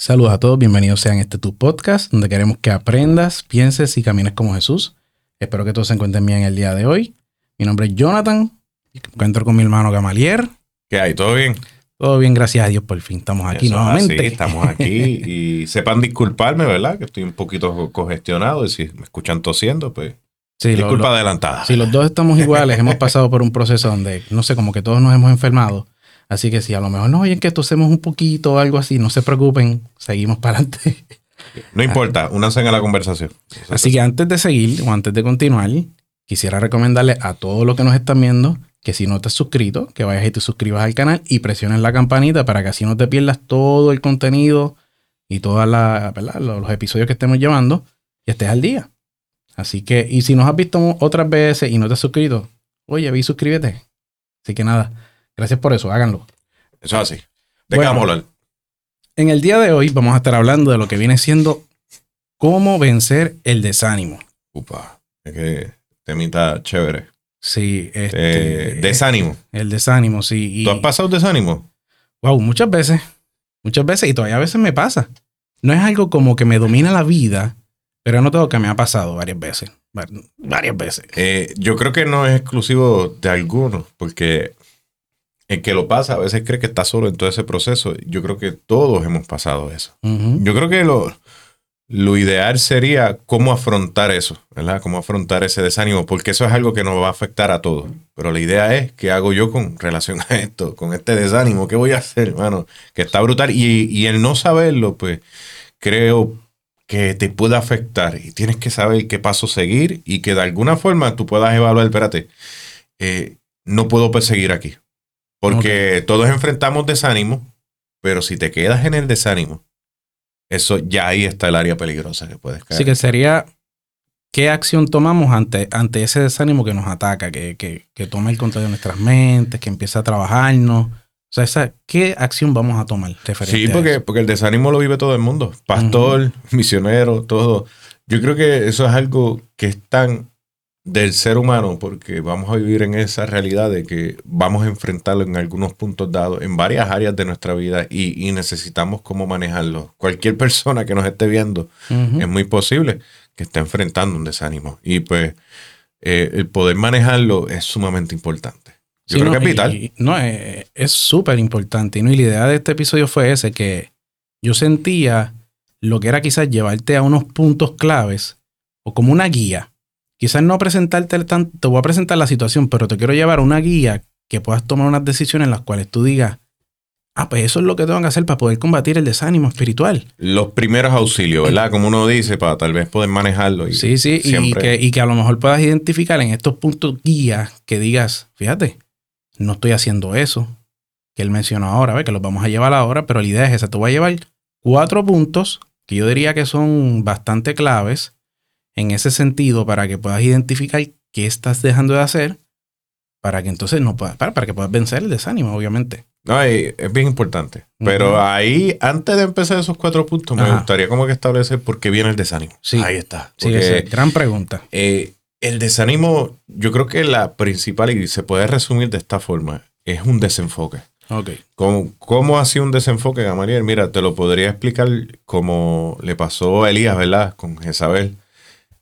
Saludos a todos, bienvenidos sean a este tu podcast, donde queremos que aprendas, pienses y camines como Jesús. Espero que todos se encuentren bien el día de hoy. Mi nombre es Jonathan, me encuentro con mi hermano Gamalier. ¿Qué hay? ¿Todo bien? Todo bien, gracias a Dios, por fin estamos aquí Eso nuevamente. así, estamos aquí y sepan disculparme, ¿verdad? Que estoy un poquito congestionado y si me escuchan tosiendo, pues Sí, lo- disculpa lo- adelantada. si los dos estamos iguales, hemos pasado por un proceso donde, no sé, como que todos nos hemos enfermado. Así que si a lo mejor nos oyen que tosemos un poquito o algo así, no se preocupen, seguimos para adelante. No importa, únanse a la conversación. Así que antes de seguir o antes de continuar, quisiera recomendarle a todos los que nos están viendo que si no te has suscrito, que vayas y te suscribas al canal y presiones la campanita para que así no te pierdas todo el contenido y todos los episodios que estemos llevando y estés al día. Así que, y si nos has visto otras veces y no te has suscrito, oye, y suscríbete. Así que nada, gracias por eso, háganlo. Eso es así. ¿De Bueno. qué vamos a hablar? En el día de hoy vamos a estar hablando de lo que viene siendo cómo vencer el desánimo. Upa, es que temita chévere. Sí, Eh, este, desánimo. El desánimo, sí. Y, ¿Tú has pasado desánimo? wow, muchas veces. Muchas veces, y todavía a veces me pasa. No es algo como que me domina la vida, pero he notado que me ha pasado varias veces. Va- Varias veces. Eh, yo creo que no es exclusivo de algunos, porque el que lo pasa a veces cree que está solo en todo ese proceso. Yo creo que todos hemos pasado eso. Yo creo que lo, lo ideal sería cómo afrontar eso, ¿verdad? Cómo afrontar ese desánimo, porque eso es algo que nos va a afectar a todos. Pero la idea es, ¿qué hago yo con relación a esto, con este desánimo? ¿Qué voy a hacer, hermano? Que está brutal. Y, y el no saberlo, pues, creo que te puede afectar y tienes que saber qué paso seguir y que de alguna forma tú puedas evaluar, espérate, eh, no puedo perseguir aquí. Porque todos enfrentamos desánimo, pero si te quedas en el desánimo, eso ya ahí está el área peligrosa que puedes caer. Así que sería, ¿qué acción tomamos ante, ante ese desánimo que nos ataca, que, que, que toma el control de nuestras mentes, que empieza a trabajarnos? O sea, esa, ¿qué acción vamos a tomar referente Sí, porque, porque el desánimo lo vive todo el mundo. Pastor, misionero, todo. Yo creo que eso es algo que es tan del ser humano, porque vamos a vivir en esa realidad de que vamos a enfrentarlo en algunos puntos dados, en varias áreas de nuestra vida, y, y necesitamos cómo manejarlo. Cualquier persona que nos esté viendo, es muy posible que esté enfrentando un desánimo. Y pues eh, el poder manejarlo es sumamente importante. Yo Sí, creo no, que es vital. y- y- no, eh, es súper importante. ¿no? Y la idea de este episodio fue ese, que yo sentía lo que era quizás llevarte a unos puntos claves o como una guía. Quizás no presentarte tan, te voy a presentar la situación, pero te quiero llevar a una guía que puedas tomar unas decisiones en las cuales tú digas, ah, pues eso es lo que tengo que hacer para poder combatir el desánimo espiritual. Los primeros auxilios, ¿verdad? Como uno dice, para tal vez poder manejarlo. Y Sí, sí, y que, y que a lo mejor puedas identificar en estos puntos guía que digas, fíjate, no estoy haciendo eso que él mencionó ahora, ¿ves? que los vamos a llevar ahora, pero la idea es esa, te voy a llevar cuatro puntos que yo diría que son bastante claves en ese sentido para que puedas identificar qué estás dejando de hacer para que entonces no puedas, para, para que puedas vencer el desánimo, obviamente. No, es bien importante. Pero ahí, antes de empezar esos cuatro puntos, me Ajá. gustaría como que establecer por qué viene el desánimo. Sí. Ahí está. Sí, Porque, es gran pregunta. eh, el desánimo, yo creo que la principal, y se puede resumir de esta forma, es un desenfoque. Ok. ¿Cómo, cómo ha sido un desenfoque, Gamaliel? Mira, te lo podría explicar como le pasó a Elías, ¿verdad? Con Jezabel.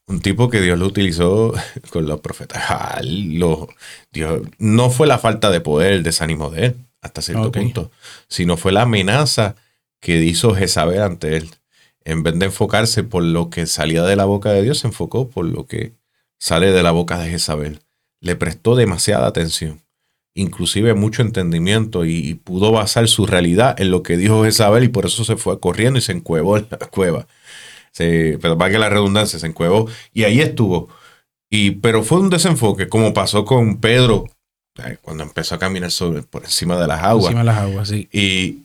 Un tipo que Dios lo utilizó con los profetas. Ah, lo- Dios, no fue la falta de poder, el desánimo de él, hasta cierto punto, sino fue la amenaza que hizo Jezabel ante él. En vez de enfocarse por lo que salía de la boca de Dios, se enfocó por lo que sale de la boca de Jezabel. Le prestó demasiada atención inclusive mucho entendimiento y, y pudo basar su realidad en lo que dijo Jezabel y por eso se fue corriendo y se encuevó en la cueva. Se, pero que la redundancia se encuevó y ahí estuvo. Y, pero fue un desenfoque, como pasó con Pedro cuando empezó a caminar sobre, por encima de las aguas Encima de las aguas, sí. y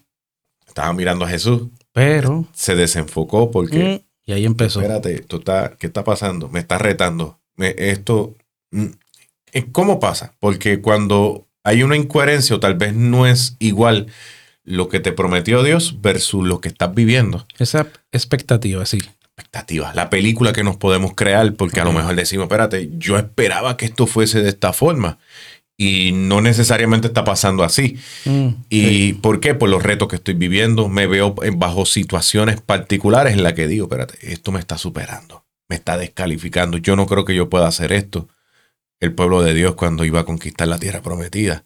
estaba mirando a Jesús. Pero, Se desenfocó porque, mm, y ahí empezó. espérate, tú estás- ¿qué está pasando? Me está retando. Me- esto, mm, ¿cómo pasa? Porque cuando hay una incoherencia o tal vez no es igual lo que te prometió Dios versus lo que estás viviendo. Esa expectativa, sí. Expectativas, la película que nos podemos crear, porque a lo mejor decimos, espérate, yo esperaba que esto fuese de esta forma. Y no necesariamente está pasando así. Mm, ¿Y sí. por qué? Por los retos que estoy viviendo. Me veo bajo situaciones particulares en las que digo, espérate, esto me está superando, me está descalificando. Yo no creo que yo pueda hacer esto. El pueblo de Dios cuando iba a conquistar la tierra prometida.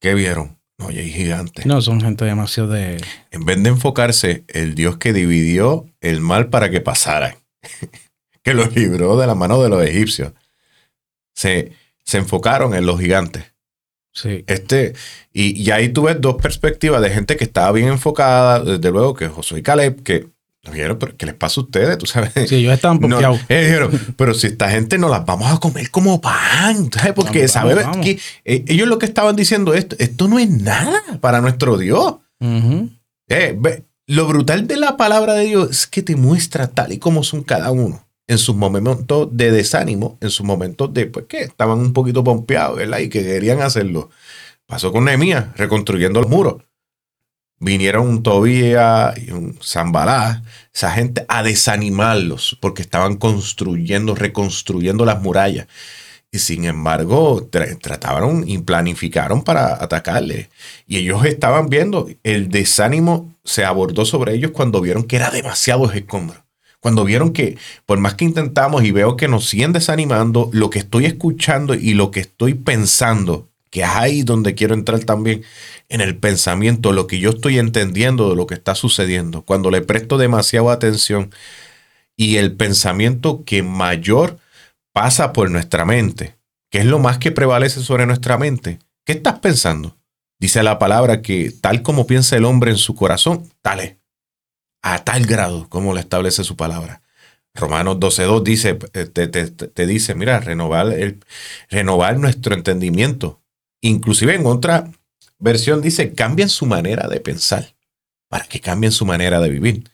¿Qué vieron? No, ya hay gigantes. No, son gente demasiado de... En vez de enfocarse el Dios que dividió el mal para que pasaran, que los libró de la mano de los egipcios, se, se enfocaron en los gigantes. Sí. Este, y, y ahí tú ves dos perspectivas de gente que estaba bien enfocada, desde luego que Josué y Caleb, que dijeron, pero ¿qué les pasa a ustedes? Tú sabes. Sí, ellos estaban No, dijeron, pero si esta gente no las vamos a comer como pan, ¿sabes? Porque Vamos, ¿sabes? vamos, vamos. que, eh, ellos lo que estaban diciendo es, esto no es nada para nuestro Dios. Eh, ve, lo brutal de la palabra de Dios es que te muestra tal y como son cada uno. En sus momentos de desánimo, en sus momentos de, pues, que estaban un poquito pompeados, ¿verdad? Y que querían hacerlo. Pasó con Nehemías, reconstruyendo los muros. Vinieron un Tobía y un Zambalá, esa gente, a desanimarlos, porque estaban construyendo, reconstruyendo las murallas. Y sin embargo, tra- trataron y planificaron para atacarle. Y ellos estaban viendo, el desánimo se abordó sobre ellos cuando vieron que era demasiado escombro. Cuando vieron que, por más que intentamos y veo que nos siguen desanimando, lo que estoy escuchando y lo que estoy pensando, que es ahí donde quiero entrar también, en el pensamiento, lo que yo estoy entendiendo de lo que está sucediendo, cuando le presto demasiada atención y el pensamiento que mayor pasa por nuestra mente, que es lo más que prevalece sobre nuestra mente. ¿Qué estás pensando? Dice la palabra que tal como piensa el hombre en su corazón, tal es. A tal grado como lo establece su palabra. Romanos 12.2 dice, eh, te, te- te dice, mira, renovar, el, renovar nuestro entendimiento. Inclusive en otra versión dice, cambien su manera de pensar para que cambien su manera de vivir.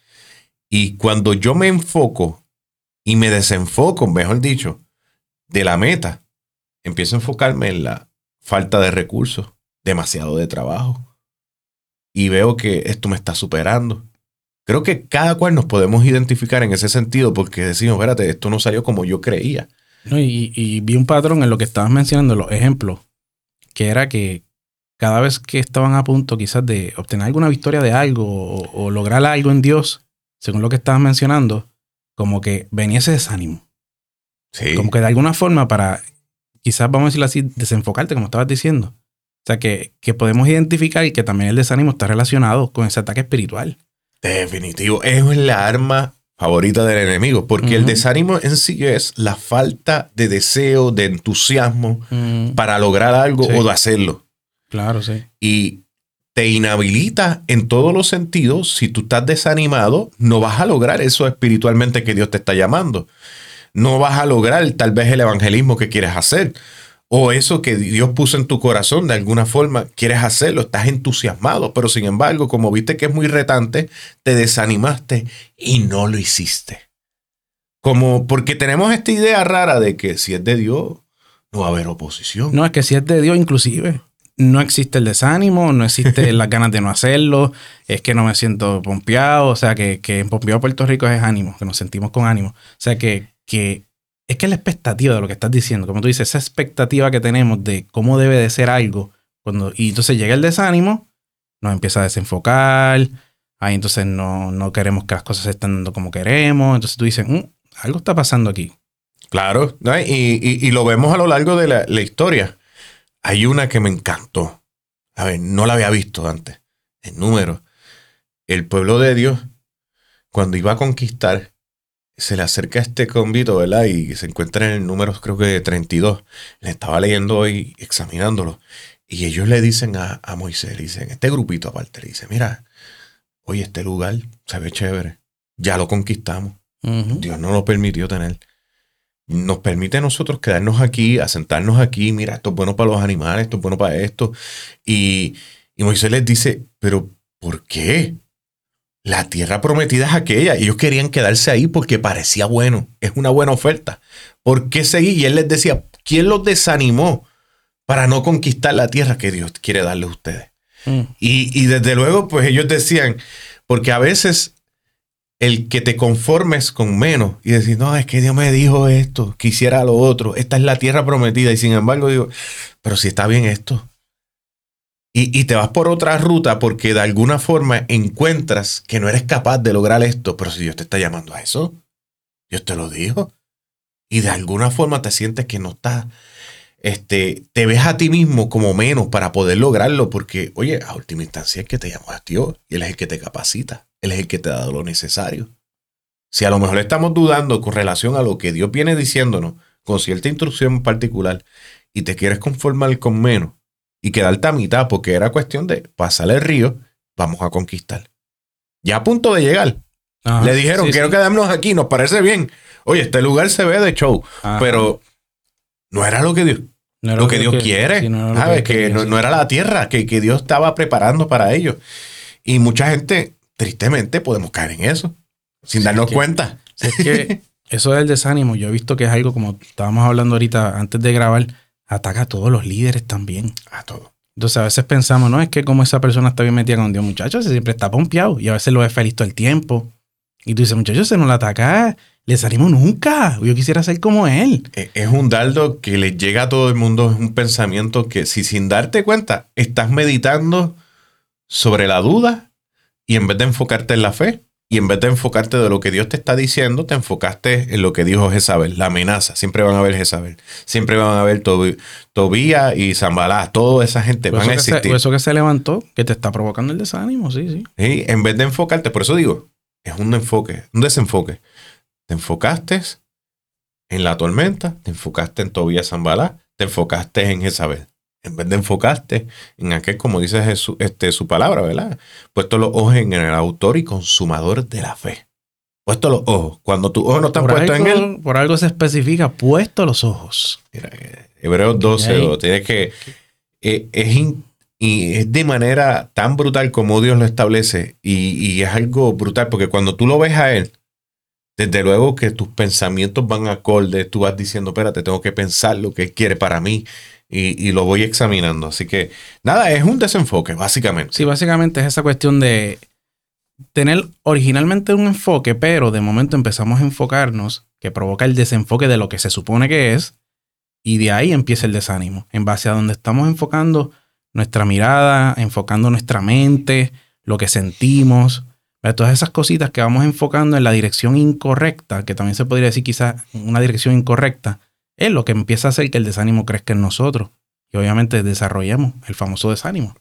Y cuando yo me enfoco y me desenfoco, mejor dicho, de la meta, empiezo a enfocarme en la falta de recursos, demasiado de trabajo. Y veo que esto me está superando. Creo que cada cual nos podemos identificar en ese sentido porque decimos, espérate, esto no salió como yo creía. No, y, y vi un patrón en lo que estabas mencionando, los ejemplos, que era que cada vez que estaban a punto quizás de obtener alguna victoria de algo o, o lograr algo en Dios, según lo que estabas mencionando, como que venía ese desánimo. Sí. Como que de alguna forma para, quizás vamos a decirlo así, desenfocarte, como estabas diciendo. O sea, que, que podemos identificar y que también el desánimo está relacionado con ese ataque espiritual. Definitivo. Es la arma favorita del enemigo porque el desánimo en sí es la falta de deseo, de entusiasmo para lograr algo Sí. o de hacerlo. Claro, sí. y te inhabilita en todos los sentidos. Si tú estás desanimado, no vas a lograr eso espiritualmente que Dios te está llamando. No vas a lograr tal vez el evangelismo que quieres hacer. O eso que Dios puso en tu corazón, de alguna forma, quieres hacerlo, estás entusiasmado, pero sin embargo, como viste que es muy retante, te desanimaste y no lo hiciste. Como porque tenemos esta idea rara de que si es de Dios, no va a haber oposición. No, es que si es de Dios, inclusive, no existe el desánimo, no existe las ganas de no hacerlo, es que no me siento pompeado, o sea, que, que en pompeado Puerto Rico es ánimo, que nos sentimos con ánimo. O sea, que, que es que la expectativa de lo que estás diciendo, como tú dices, esa expectativa que tenemos de cómo debe de ser algo, cuando, y entonces llega el desánimo, nos empieza a desenfocar, ahí entonces no, no queremos que las cosas se estén dando como queremos, entonces tú dices, "Mm, algo está pasando aquí. Claro, y, y- lo vemos a lo largo de la, historia. Hay una que me encantó. A ver, no la había visto antes. En número. El pueblo de Dios, cuando iba a conquistar, se le acerca este convito, ¿verdad? Y se encuentra en el número, creo que 32. Le estaba leyendo hoy, examinándolo. Y ellos le dicen a, a Moisés, le dicen, este grupito aparte, le dice, mira, oye, este lugar se ve chévere. Ya lo conquistamos. Dios no lo permitió tener. Nos permite a nosotros quedarnos aquí, asentarnos aquí. Mira, esto es bueno para los animales, esto es bueno para esto. Y, y Moisés les dice, pero ¿por qué? La tierra prometida es aquella. Ellos querían quedarse ahí porque parecía bueno. Es una buena oferta. ¿Por qué seguir? Y él les decía, ¿quién los desanimó para no conquistar la tierra que Dios quiere darle a ustedes? Mm. Y, y desde luego, pues ellos decían, porque a veces el que te conformes con menos y decir, no, es que Dios me dijo esto, quisiera lo otro, esta es la tierra prometida y sin embargo digo, pero si está bien esto. Y, te vas por otra ruta porque de alguna forma encuentras que no eres capaz de lograr esto, pero si Dios te está llamando a eso, Dios te lo dijo. Y de alguna forma te sientes que no estás, este, te ves a ti mismo como menos para poder lograrlo porque, oye, a última instancia es que te llamó a Dios y Él es el que te capacita. Él es el que te da lo necesario. Si a lo mejor estamos dudando con relación a lo que Dios viene diciéndonos, con cierta instrucción particular, y te quieres conformar con menos y quedarte a mitad porque era cuestión de pasar el río, vamos a conquistar. Ya a punto de llegar. Le dijeron, quiero quedarnos aquí, nos parece bien. Oye, este lugar se ve de show, pero no era lo que Dios, lo, que, Dios quiere. no ¿sabes? Que, no, era la tierra que, que Dios estaba preparando para ellos. Y mucha gente tristemente podemos caer en eso, sin darnos cuenta. Es que eso del desánimo, yo he visto que es algo como estábamos hablando ahorita antes de grabar, ataca a todos los líderes también. A todos. Entonces a veces pensamos, no, es que como esa persona está bien metida con Dios, muchachos, siempre está pompeado y a veces lo ve feliz todo el tiempo. Y tú dices, muchachos, se nos la ataca, les animo nunca. Yo quisiera ser como él. E, es un dardo que le llega a todo el mundo, es un pensamiento que si sin darte cuenta estás meditando sobre la duda y en vez de enfocarte en la fe, y en vez de enfocarte de lo que Dios te está diciendo, te enfocaste en lo que dijo Jezabel, la amenaza. Siempre van a ver Jezabel. Siempre van a ver Tobía y Zambalá. Toda esa gente van a existir. por eso que se levantó, que te está provocando el desánimo, sí, sí. Sí, en vez de enfocarte, por eso digo, es un enfoque, un desenfoque. Te enfocaste en la tormenta, te enfocaste en Tobía Zambalá, te enfocaste en Jezabel en vez de enfocarte en aquel, como dice Jesús, este, su palabra, ¿verdad? Puesto los ojos en el autor y consumador de la fe. Puesto los ojos. Cuando tus ojos no están puestos en él. Por algo se especifica, puesto los ojos. Mira, Hebreos 12, tienes que. Eh, es, y es de manera tan brutal como Dios lo establece. Y, y es algo brutal, porque cuando tú lo ves a él, desde luego que tus pensamientos van acorde, tú vas diciendo, espérate, tengo que pensar lo que él quiere para mí y, lo voy examinando. Así que nada, es un desenfoque, básicamente. Sí, básicamente es esa cuestión de tener originalmente un enfoque, pero de momento empezamos a enfocarnos, que provoca el desenfoque de lo que se supone que es, y de ahí empieza el desánimo, en base a donde estamos enfocando nuestra mirada, enfocando nuestra mente, lo que sentimos, todas esas cositas que vamos enfocando en la dirección incorrecta, que también se podría decir quizás una dirección incorrecta, es lo que empieza a hacer que el desánimo crezca en nosotros y obviamente desarrollemos el famoso desánimo.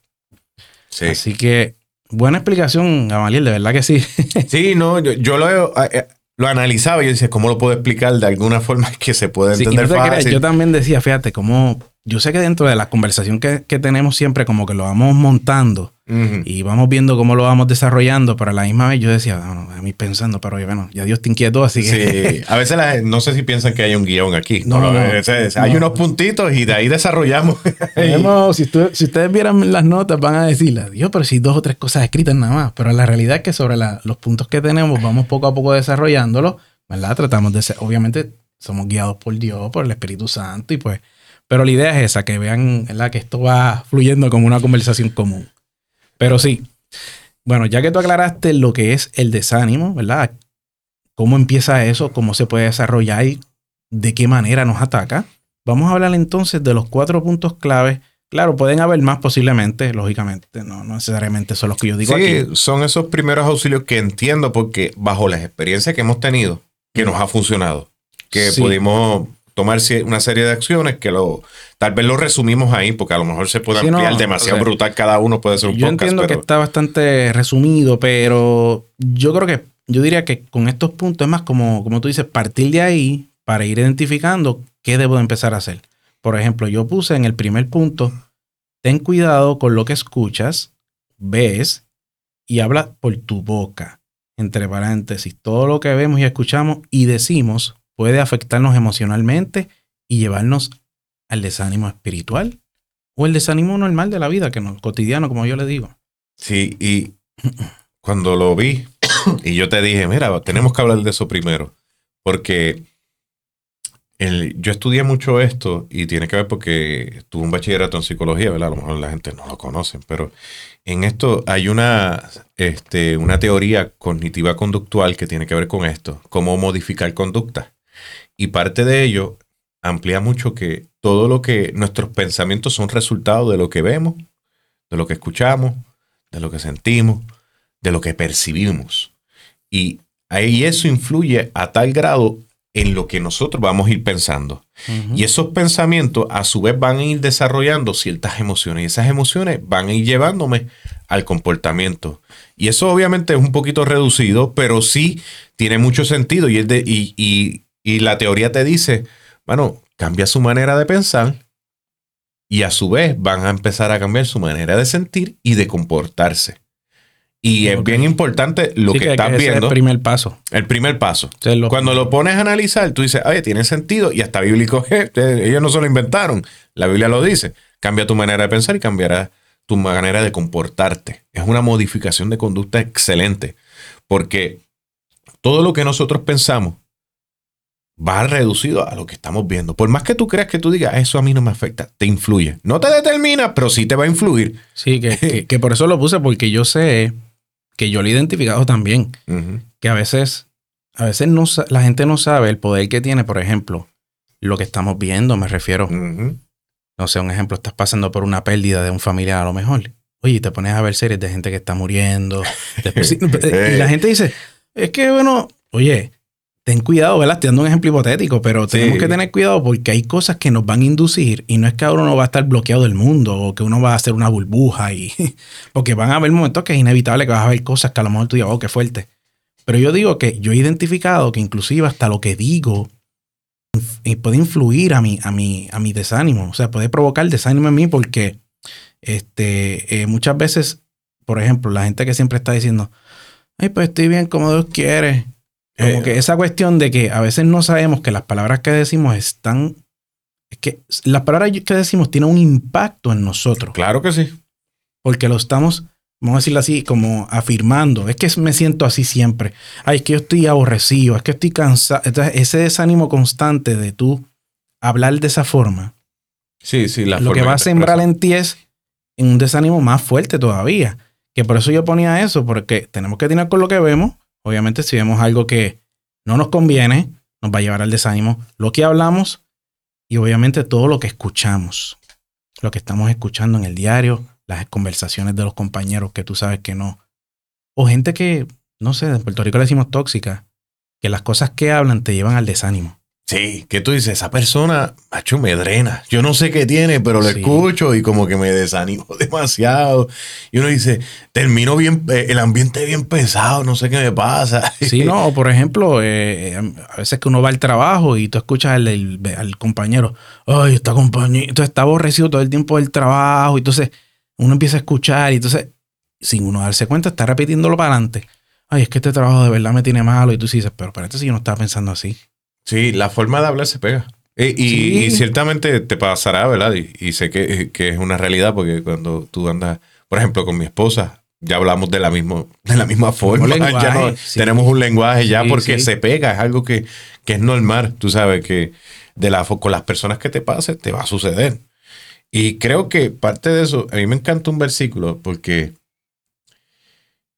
Sí. Así que buena explicación, Gamaliel, de verdad que sí. sí, no, yo, lo, eh, lo analizaba y yo decía, ¿cómo lo puedo explicar de alguna forma que se pueda entender fácil? yo también decía, fíjate, cómo yo sé que dentro de la conversación que, que tenemos siempre como que lo vamos montando y vamos viendo cómo lo vamos desarrollando, pero a la misma vez yo decía, a mí pensando, pero bueno, ya Dios te inquietó, así que... Sí, a veces no sé si piensan que hay un guion aquí. No, no, hay unos puntitos y de ahí desarrollamos. si, si, ustedes vieran las notas van a decirle, Dios, pero si dos o tres cosas escritas nada más, pero la realidad es que sobre los puntos que tenemos vamos poco a poco desarrollándolos, ¿verdad? Tratamos de ser, obviamente somos guiados por Dios, por el Espíritu Santo y pues... Pero la idea es esa, que vean ¿verdad? que esto va fluyendo como una conversación común. Pero sí, bueno, ya que tú aclaraste lo que es el desánimo, ¿verdad? ¿Cómo empieza eso? ¿Cómo se puede desarrollar? y ¿De qué manera nos ataca? Vamos a hablar entonces de los cuatro puntos claves. Claro, pueden haber más posiblemente, lógicamente, no, necesariamente son los que yo digo sí, son esos primeros auxilios que entiendo porque bajo las experiencias que hemos tenido, que nos ha funcionado, que pudimos tomar una serie de acciones que lo tal vez lo resumimos ahí porque a lo mejor se puede ampliar demasiado brutal cada uno puede ser un yo entiendo que está bastante resumido pero yo creo que yo diría que con estos puntos es más como como tú dices partir de ahí para ir identificando qué debo empezar a hacer. Por ejemplo yo puse en el primer punto ten cuidado con lo que escuchas ves y habla por tu boca entre paréntesis todo lo que vemos y escuchamos y decimos puede afectarnos emocionalmente y llevarnos al desánimo espiritual o el desánimo normal de la vida, que no, cotidiano, como yo le digo. Sí, y cuando lo vi, y yo te dije, mira, tenemos que hablar de eso primero, porque yo estudié mucho esto y tiene que ver porque tuve un bachillerato en psicología, ¿verdad? A lo mejor la gente no lo conoce, pero en esto hay una, este, una teoría cognitiva conductual que tiene que ver con esto, cómo modificar conducta. Y parte de ello amplía mucho que todo lo que nuestros pensamientos son resultado de lo que vemos, de lo que escuchamos, de lo que sentimos, de lo que percibimos. Y ahí eso influye a tal grado en lo que nosotros vamos a ir pensando. Y esos pensamientos a su vez van a ir desarrollando ciertas emociones y esas emociones van a ir llevándome al comportamiento. Y eso obviamente es un poquito reducido, pero sí tiene mucho sentido y, es de, y, y la teoría te dice, bueno, cambia su manera de pensar y a su vez van a empezar a cambiar su manera de sentir y de comportarse. Y es bien importante lo que, estás viendo. el primer paso. El primer paso. Cuando lo pones a analizar, tú dices, oye, tiene sentido y hasta bíblico, ellos no se lo inventaron. La Biblia lo dice. Cambia tu manera de pensar y cambiará tu manera de comportarte. Es una modificación de conducta excelente. Porque todo lo que nosotros pensamos va reducido a lo que estamos viendo. Por más que tú creas que tú digas, eso a mí no me afecta, te influye. No te determina, pero sí te va a influir. Sí, que, que por eso lo puse, porque yo sé que yo lo he identificado también, que a veces, a veces no, la gente no sabe el poder que tiene, por ejemplo, lo que estamos viendo, me refiero. No sé, un ejemplo, estás pasando por una pérdida de un familiar a lo mejor. Oye, te pones a ver series de gente que está muriendo. y la gente dice, es que bueno, oye, ten cuidado, ¿verdad? Estoy dando un ejemplo hipotético, pero tenemos que tener cuidado porque hay cosas que nos van a inducir y no es que ahora uno va a estar bloqueado del mundo o que uno va a hacer una burbuja y porque van a haber momentos que es inevitable que vas a ver cosas que a lo mejor tú digas, oh, qué fuerte. Pero yo digo que yo he identificado que inclusive hasta lo que digo puede influir a mi, a mi, a mi desánimo, o sea, puede provocar desánimo en mí porque este, eh, muchas veces, por ejemplo, la gente que siempre está diciendo, ay, pues estoy bien como Dios quiere, como que esa cuestión de que a veces no sabemos que las palabras que decimos están. Es que las palabras que decimos tienen un impacto en nosotros. Claro que sí. Porque lo estamos, vamos a decirlo así, como afirmando. Es que me siento así siempre. Ay, es que yo estoy aborrecido, es que estoy cansado. Entonces, ese desánimo constante de tú hablar de esa forma. Sí, sí, la Lo que va a sembrar en ti es un desánimo más fuerte todavía. Que por eso yo ponía eso, porque tenemos que tener con lo que vemos Obviamente, si vemos algo que no nos conviene, nos va a llevar al desánimo. Lo que hablamos y obviamente todo lo que escuchamos. Lo que estamos escuchando en el diario, las conversaciones de los compañeros que tú sabes que no. O gente que, no sé, en Puerto Rico le decimos tóxica, que las cosas que hablan te llevan al desánimo. Sí, que tú dices, esa persona, macho, me drena. Yo no sé qué tiene, pero lo escucho y como que me desanimo demasiado. Y uno dice, termino bien, eh, el ambiente bien pesado, no sé qué me pasa. Sí, no, por ejemplo, eh, eh, a veces que uno va al trabajo y tú escuchas al, compañero, ay, está compañero, entonces está aborrecido todo el tiempo del trabajo, y entonces uno empieza a escuchar y entonces, sin uno darse cuenta, está repitiéndolo para adelante. Ay, es que este trabajo de verdad me tiene malo y tú dices, pero espérate si yo no estaba pensando así. Sí, la forma de hablar se pega. Y, ciertamente te pasará, ¿verdad? Y, sé que, es una realidad porque cuando tú andas, por ejemplo, con mi esposa, ya hablamos de la, mismo, de la misma forma. ya Tenemos un lenguaje ya porque se pega, es algo que, es normal. Tú sabes que de la, con las personas que te pase te va a suceder. Y creo que parte de eso, a mí me encanta un versículo porque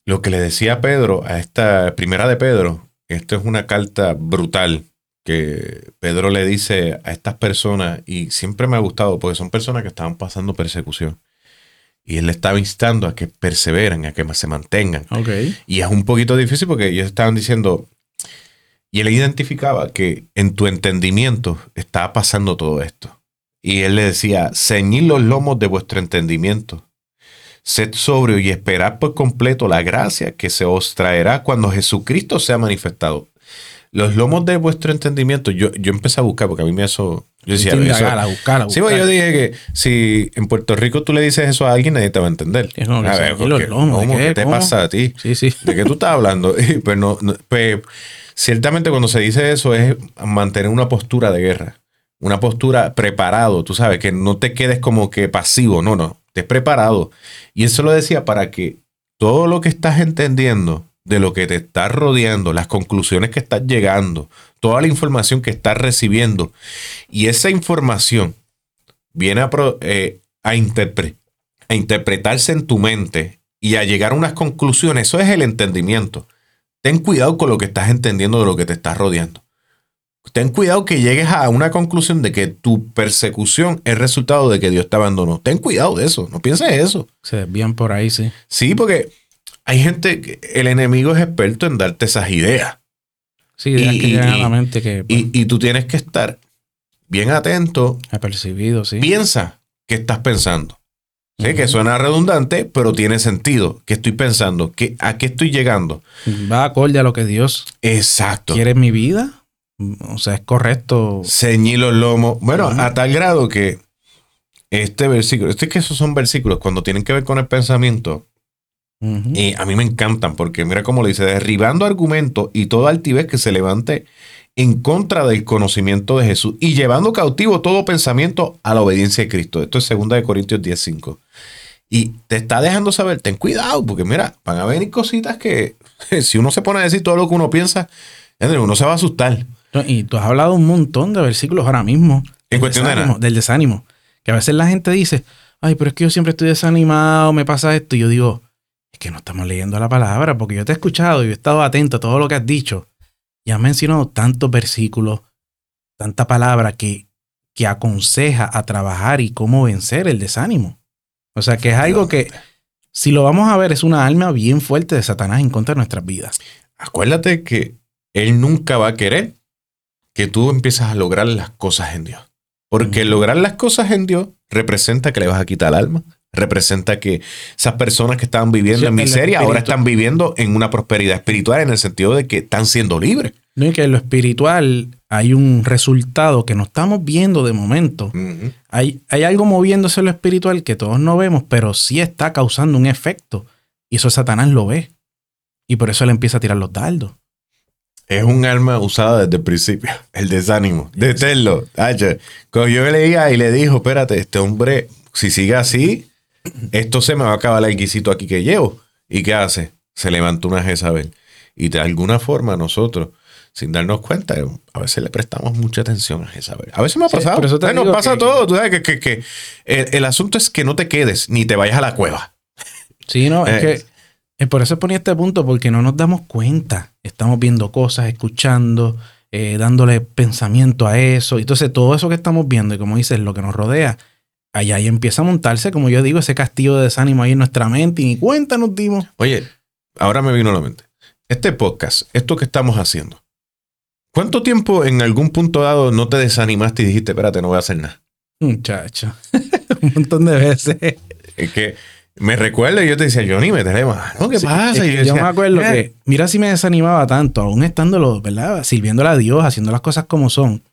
lo que le decía Pedro a esta primera de Pedro, esto es una carta brutal que Pedro le dice a estas personas, y siempre me ha gustado, porque son personas que estaban pasando persecución. Y él le estaba instando a que perseveren, a que se mantengan. Y es un poquito difícil porque ellos estaban diciendo, y él identificaba que en tu entendimiento estaba pasando todo esto. Y él le decía, ceñid los lomos de vuestro entendimiento. Sed sobrio y esperad por completo la gracia que se os traerá cuando Jesucristo sea manifestado. Los lomos de vuestro entendimiento, yo, yo empecé a buscar porque a mí me eso. Yo decía, eso, a buscar, a Sí, pues yo dije que si en Puerto Rico tú le dices eso a alguien, nadie te va a entender. a ver, los lomos, qué? te pasa a ti? Sí, sí. ¿De qué tú estás hablando? pues, no, pues, ciertamente cuando se dice eso es mantener una postura de guerra. Una postura preparado, tú sabes, que no te quedes como que pasivo, no, no, estés preparado. Y eso lo decía para que todo lo que estás entendiendo de lo que te está rodeando, las conclusiones que estás llegando, toda la información que estás recibiendo. Y esa información viene a, eh, a, interpretarse en tu mente y a llegar a unas conclusiones. Eso es el entendimiento. Ten cuidado con lo que estás entendiendo de lo que te está rodeando. Ten cuidado que llegues a una conclusión de que tu persecución es resultado de que Dios te abandonó. Ten cuidado de eso. No pienses eso. Se desvían por ahí, sí. Sí, porque hay gente, que- el enemigo es experto en darte esas ideas. Sí, ideas Y- que llegan a y- la mente que pues, Y, y tú tienes que estar bien atento. he percibido, sí. Piensa qué estás pensando. Sé que suena redundante, pero tiene sentido. ¿Qué estoy pensando? ¿Qué, ¿A qué estoy llegando? Va acorde a lo que Dios Exacto. quiere en mi vida. O sea, es correcto. Ceñí los lomos. Bueno, a tal grado que este versículo, este es que esos son versículos cuando tienen que ver con el pensamiento, Ujú. y a mí me encantan porque mira cómo le dice, derribando argumentos y toda altivez que se levante en contra del conocimiento de Jesús y llevando cautivo todo pensamiento a la obediencia de Cristo. Esto es 2 de Corintios 10:5. Y te está dejando saber, ten cuidado, porque mira, van a venir cositas que si uno se pone a decir todo lo que uno piensa, uno se va a asustar. Y tú has hablado un montón de versículos ahora mismo. En cuestión de nada. Del desánimo. Que a veces la gente dice, ay, pero es que yo siempre estoy desanimado, me pasa esto. Y yo digo, es que no estamos leyendo la palabra, porque yo te he escuchado y he estado atento a todo lo que has dicho. Y has mencionado tantos versículos, tanta palabra que, que aconseja a trabajar y cómo vencer el desánimo. O sea, que es algo que, si lo vamos a ver, es una alma bien fuerte de Satanás en contra de nuestras vidas. Acuérdate que Él nunca va a querer que tú empieces a lograr las cosas en Dios. Porque lograr las cosas en Dios representa que le vas a quitar el alma. Representa que esas personas que estaban viviendo Sí, en el miseria ahora están viviendo en una prosperidad espiritual en el sentido de que están siendo libres. No y que en lo espiritual hay un resultado que no estamos viendo de momento. Hay, hay algo moviéndose en lo espiritual que todos no vemos, pero sí está causando un efecto. Y eso Satanás lo ve. Y por eso él empieza a tirar los dardos. Es un alma usada desde el principio. El desánimo. Deténlo. Cuando yo leía y le dijo, espérate, este hombre, si sigue así, esto se me va a acabar el guisito aquí que llevo. ¿Y qué hace? Se levantó una Jezabel. Y de alguna forma nosotros, sin darnos cuenta, a veces le prestamos mucha atención a Jezabel. A veces me ha pasado. Eh, nos pasa que- todo. Tú sabes que, que- que el, el asunto es que no te quedes ni te vayas a la cueva. Sí, no, Eh. es que eh, por eso ponía este punto, porque no nos damos cuenta. Estamos viendo cosas, escuchando, eh, dándole pensamiento a eso. Entonces, todo eso que estamos viendo, y como dices, lo que nos rodea, allá ahí empieza a montarse, como yo digo, ese castillo de desánimo ahí en nuestra mente, y ni cuenta nos dimos. Oye, ahora me vino a la mente. Este podcast, esto que estamos haciendo, ¿cuánto tiempo en algún punto dado no te desanimaste y dijiste, espérate, no voy a hacer nada? Muchacho, un montón de veces. Es que me recuerdo y yo te decía, Johnny, métele mano, ¿qué Sí, pasa? Y yo, decía, me acuerdo "Eh". que, mira si me desanimaba tanto, aún estándolo, ¿verdad? Sirviéndole a Dios, haciendo las cosas como son,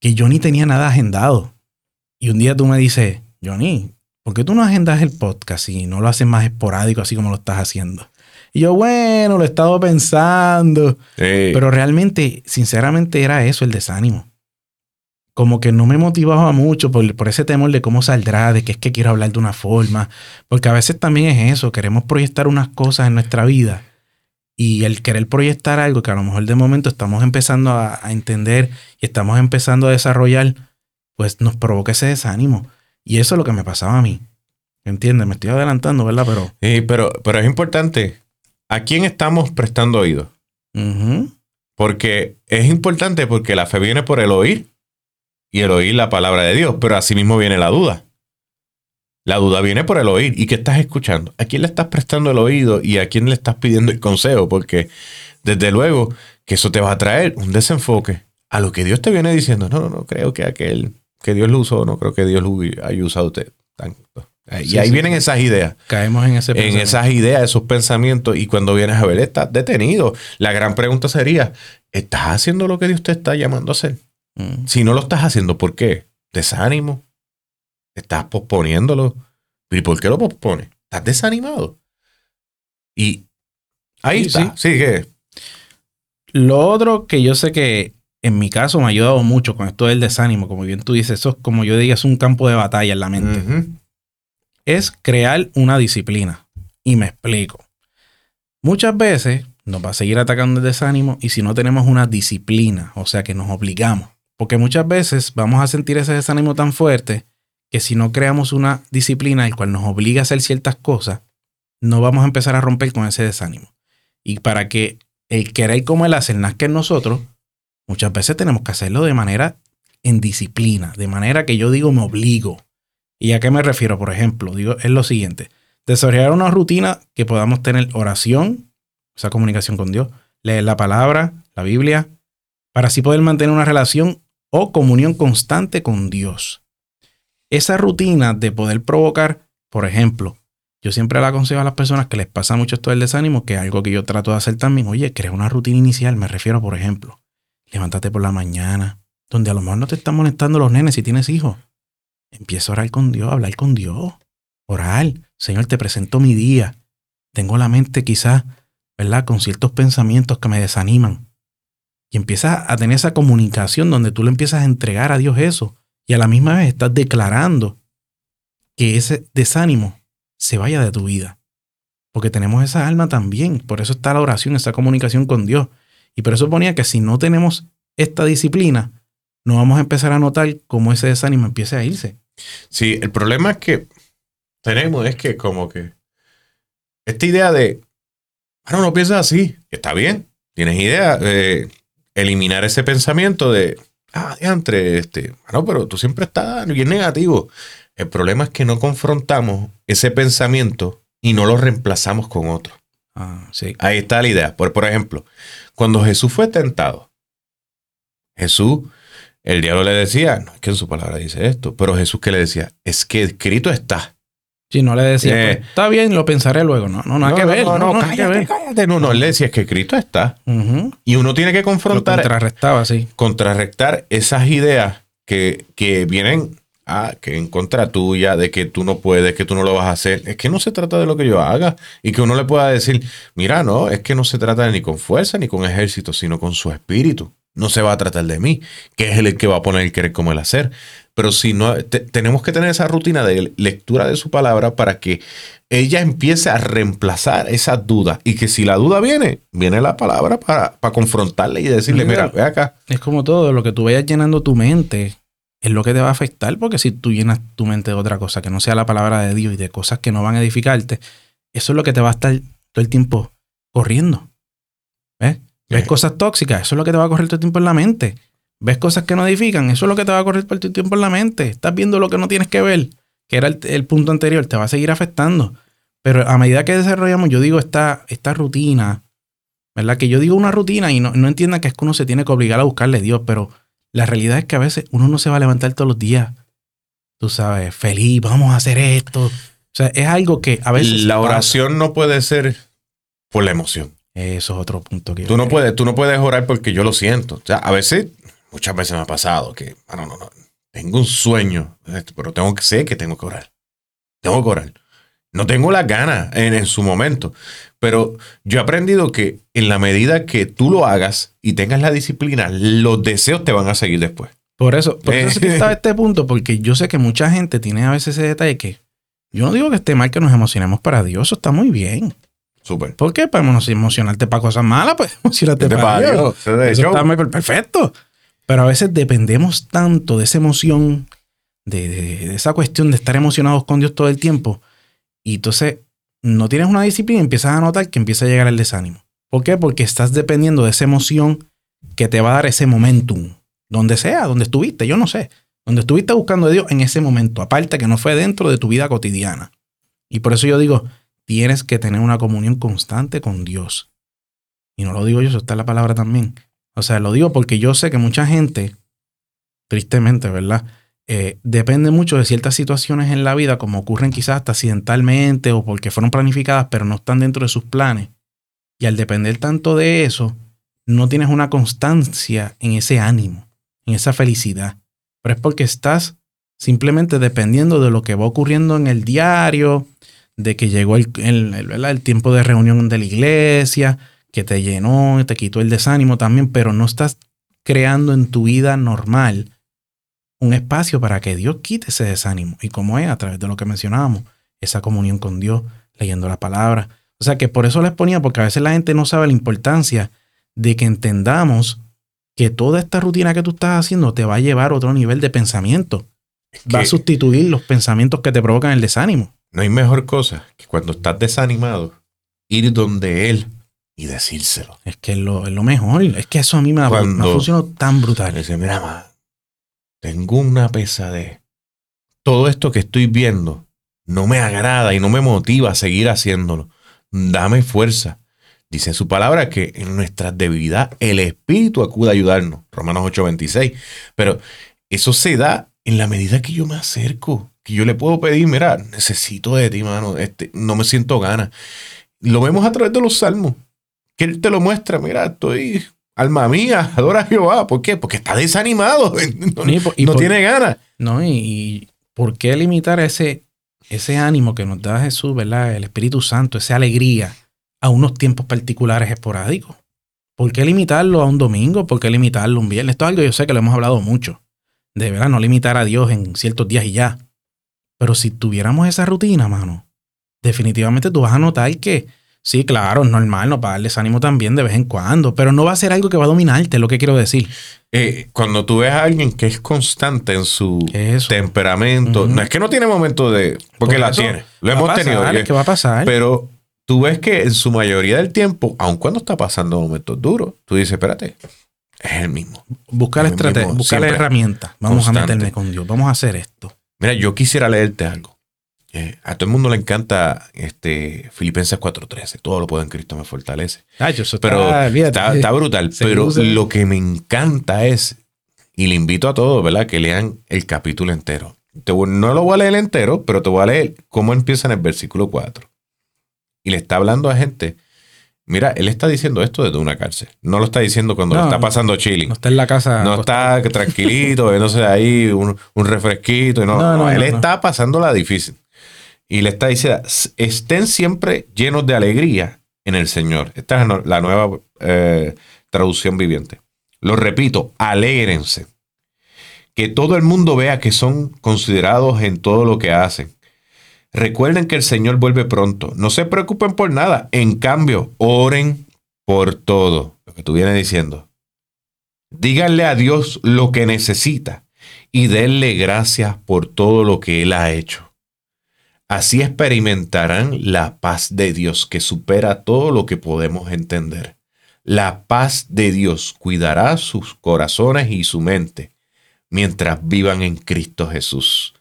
que yo ni tenía nada agendado. Y un día tú me dices, Johnny, ¿por qué tú no agendas el podcast y no lo haces más esporádico así como lo estás haciendo? Y yo, bueno, lo he estado pensando. Sí. Pero realmente, sinceramente, era eso el desánimo. Como que no me motivaba mucho por, por ese temor de cómo saldrá, de que es que quiero hablar de una forma. Porque a veces también es eso, queremos proyectar unas cosas en nuestra vida. Y el querer proyectar algo que a lo mejor de momento estamos empezando a, a entender y estamos empezando a desarrollar, pues nos provoca ese desánimo. Y eso es lo que me pasaba a mí. ¿Entiendes? Me estoy adelantando, ¿verdad? Pero... Sí, pero, pero es importante, ¿a quién estamos prestando oído? ujú. Porque es importante porque la fe viene por el oír y el oír la palabra de Dios, pero asimismo viene la duda. La duda viene por el oír. ¿Y qué estás escuchando? ¿A quién le estás prestando el oído y a quién le estás pidiendo el consejo? Porque desde luego que eso te va a traer un desenfoque a lo que Dios te viene diciendo. No, no, no creo que aquel que Dios lo usó, no creo que Dios lo haya usado a usted. tanto. Y Sí, ahí sí. vienen esas ideas Caemos en ese en esas ideas, esos pensamientos, y cuando vienes a ver, estás detenido. La gran pregunta sería, ¿estás haciendo lo que Dios te está llamando a hacer? Mm. Si no lo estás haciendo, ¿por qué? ¿Desánimo? ¿Estás posponiéndolo? ¿Y por qué lo pospones? ¿Estás desanimado? Y ahí Sí, está. Sí, que Lo otro que yo sé que en mi caso me ha ayudado mucho con esto del desánimo, como bien tú dices, eso es como yo diga, es un campo de batalla en la mente, es crear una disciplina. Y me explico. Muchas veces nos va a seguir atacando el desánimo y si no tenemos una disciplina, o sea que nos obligamos, porque muchas veces vamos a sentir ese desánimo tan fuerte que si no creamos una disciplina el cual nos obliga a hacer ciertas cosas, no vamos a empezar a romper con ese desánimo. Y para que el querer como el hacer nazca en nosotros, muchas veces tenemos que hacerlo de manera en disciplina, de manera que yo digo me obligo. ¿Y a qué me refiero? Por ejemplo, digo, es lo siguiente, desarrollar una rutina que podamos tener oración, esa comunicación con Dios, leer la palabra, la Biblia, para así poder mantener una relación o comunión constante con Dios. Esa rutina de poder provocar, por ejemplo, yo siempre le aconsejo a las personas que les pasa mucho esto del desánimo, que es algo que yo trato de hacer también, oye, crea una rutina inicial, me refiero, por ejemplo, levántate por la mañana, donde a lo mejor no te están molestando los nenes si tienes hijos. Empieza a orar con Dios, a hablar con Dios, orar. Señor, te presento mi día. Tengo la mente quizás, ¿verdad? Con ciertos pensamientos que me desaniman. Y empiezas a tener esa comunicación donde tú le empiezas a entregar a Dios eso. Y a la misma vez estás declarando que ese desánimo se vaya de tu vida. Porque tenemos esa alma también. Por eso está la oración, esa comunicación con Dios. Y por eso ponía que si no tenemos esta disciplina, no vamos a empezar a notar cómo ese desánimo empieza a irse. Sí, el problema que tenemos es que como que esta idea de, bueno, no piensas así, está bien, tienes idea, de eliminar ese pensamiento de, ah, diantre, este, bueno, pero tú siempre estás bien negativo. El problema es que no confrontamos ese pensamiento y no lo reemplazamos con otro. Ah, sí. Ahí está la idea. Por, por ejemplo, cuando Jesús fue tentado, Jesús el diablo le decía, no es que en su palabra dice esto, pero Jesús que le decía, es que escrito está. Si no le decía, Eh. pues, está bien, lo pensaré luego. No, no, nada que ver. No, no, cállate, ver. cállate. No, no, él le decía, es que escrito está. Y uno tiene que Lo confrontar, contrarrestaba, sí. contrarrestar esas ideas que, que vienen a, que en contra tuya, de que tú no puedes, que tú no lo vas a hacer. Es que no se trata de lo que yo haga. Y que uno le pueda decir, mira, no, es que no se trata ni con fuerza ni con ejército, sino con su espíritu. No se va a tratar de mí, que es el que va a poner el querer como el hacer. Pero si no, te- tenemos que tener esa rutina de lectura de su palabra para que ella empiece a reemplazar esas dudas. Y que si la duda viene, viene la palabra para, para confrontarle y decirle, Mira. mira, ve acá. Es como todo, lo que tú vayas llenando tu mente es lo que te va a afectar, porque si tú llenas tu mente de otra cosa que no sea la palabra de Dios y de cosas que no van a edificarte, eso es lo que te va a estar todo el tiempo corriendo. ¿Ves? ¿Ves cosas tóxicas? Eso es lo que te va a correr todo el tiempo en la mente. ¿Ves cosas que no edifican? Eso es lo que te va a correr todo el tiempo en la mente. Estás viendo lo que no tienes que ver, que era el, el punto anterior, te va a seguir afectando. Pero a medida que desarrollamos, yo digo, esta, esta rutina, ¿verdad? Que yo digo una rutina y no, no entiendan que es que uno se tiene que obligar a buscarle a Dios, pero la realidad es que a veces uno no se va a levantar todos los días, tú sabes, feliz, vamos a hacer esto. O sea, es algo que a veces... La oración no puede ser por la emoción. Eso es otro punto que... yo Tú no puedes, tú no puedes orar porque yo lo siento. O sea, a veces, muchas veces me ha pasado que, ah, no, no, no, tengo un sueño, pero tengo que sé que tengo que orar. Tengo que orar. No tengo las ganas en, en su momento. Pero yo he aprendido que en la medida que tú lo hagas y tengas la disciplina, los deseos te van a seguir después. Por eso, por eso Eh. es que estaba este punto, porque yo sé que mucha gente tiene a veces ese detalle que yo no digo que esté mal que nos emocionemos para Dios, eso está muy bien. Súper. ¿Por qué? Para emocionarte para cosas malas, pues emocionarte Vete para, para Dios. Dios. Eso está muy perfecto. Pero a veces dependemos tanto de esa emoción, de, de- de esa cuestión de estar emocionados con Dios todo el tiempo. Y entonces no tienes una disciplina empiezas a notar que empieza a llegar el desánimo. ¿Por qué? Porque estás dependiendo de esa emoción que te va a dar ese momentum. Donde sea, donde estuviste, yo no sé. Donde estuviste buscando a Dios en ese momento. Aparte que no fue dentro de tu vida cotidiana. Y por eso yo digo, tienes que tener una comunión constante con Dios. Y no lo digo yo, eso está en la palabra también. O sea, lo digo porque yo sé que mucha gente, tristemente, ¿verdad? Eh, depende mucho de ciertas situaciones en la vida, como ocurren quizás hasta accidentalmente o porque fueron planificadas, pero no están dentro de sus planes. Y al depender tanto de eso, no tienes una constancia en ese ánimo, en esa felicidad. Pero es porque estás simplemente dependiendo de lo que va ocurriendo en el diario, de que llegó el, el- el- el tiempo de reunión de la iglesia, que te llenó, te quitó el desánimo también, pero no estás creando en tu vida normal un espacio para que Dios quite ese desánimo. Y como es, a través de lo que mencionábamos, esa comunión con Dios, leyendo la palabra. O sea que por eso les ponía, porque a veces la gente no sabe la importancia de que entendamos que toda esta rutina que tú estás haciendo te va a llevar a otro nivel de pensamiento. Va a sustituir los pensamientos que te provocan el desánimo. no hay mejor cosa que cuando estás desanimado, ir donde Él y decírselo. Es que es lo, es lo mejor. Es que eso a mí me ha, me ha Cuando- funcionado tan brutal. Dice, mira, tengo una pesadez. Todo esto que estoy viendo no me agrada y no me motiva a seguir haciéndolo. Dame fuerza. Dice su palabra que en nuestra debilidad el Espíritu acude a ayudarnos. Romanos 8:26. Pero eso se da en la medida que yo me acerco. Que yo le puedo pedir, mira, necesito de ti, mano. Este, no me siento ganas. Lo vemos a través de los salmos. Que Él te lo muestra. Mira, estoy Alma mía, adora a Jehová. ¿Por qué? Porque está desanimado. No, Y por- y no por- tiene ganas. ¿No? Y, y ¿por qué limitar ese, ese ánimo que nos da Jesús, ¿verdad? El Espíritu Santo, esa alegría a unos tiempos particulares esporádicos. ¿Por qué limitarlo a un domingo? ¿Por qué limitarlo a un viernes? Esto es algo yo sé que lo hemos hablado mucho. De verdad, no limitar a Dios en ciertos días y ya. Pero si tuviéramos esa rutina, mano, definitivamente tú vas a notar que, sí, claro, es normal, no para dar desánimo también de vez en cuando, pero no va a ser algo que va a dominarte, es lo que quiero decir. Eh, cuando tú ves a alguien que es constante en su Eso. temperamento, no es que no tiene momentos de. Porque Por la tiene. Lo hemos pasar, tenido. es que va a pasar. Pero tú ves que en su mayoría del tiempo, aun cuando está pasando momentos duros, tú dices, espérate, es el mismo. Buscar Lo estrategia, mismo, buscar siempre. herramientas. Vamos Constante. a meterme con Dios. Vamos a hacer esto. Mira, yo quisiera leerte algo. Eh, a todo el mundo le encanta este Filipenses 4:13. Todo lo puedo en Cristo me fortalece. Ay, eso Pero está, olvídate. está, está brutal. Pero usa. lo que me encanta es, y le invito a todos, ¿verdad? Que lean el capítulo entero. Te no lo voy a leer entero, pero te voy a leer cómo empieza en el versículo 4. Y le está hablando a gente. Mira, él está diciendo esto desde una cárcel. No lo está diciendo cuando No, lo está no. pasando chilling. No está en la casa. No acostado. está tranquilito, bebiéndose ahí un, un refresquito. y No, No, no, él no, no. está pasándola difícil. Y le está diciendo, estén siempre llenos de alegría en el Señor. Esta es la nueva eh, traducción viviente. Lo repito, alégrense. Que todo el mundo vea que son considerados en todo lo que hacen. Recuerden que el Señor vuelve pronto. No se preocupen por nada. En cambio, oren por todo. Lo que tú vienes diciendo. Díganle a Dios lo que necesita y denle gracias por todo lo que Él ha hecho. Así experimentarán la paz de Dios que supera todo lo que podemos entender. La paz de Dios cuidará sus corazones y su mente mientras vivan en Cristo Jesús.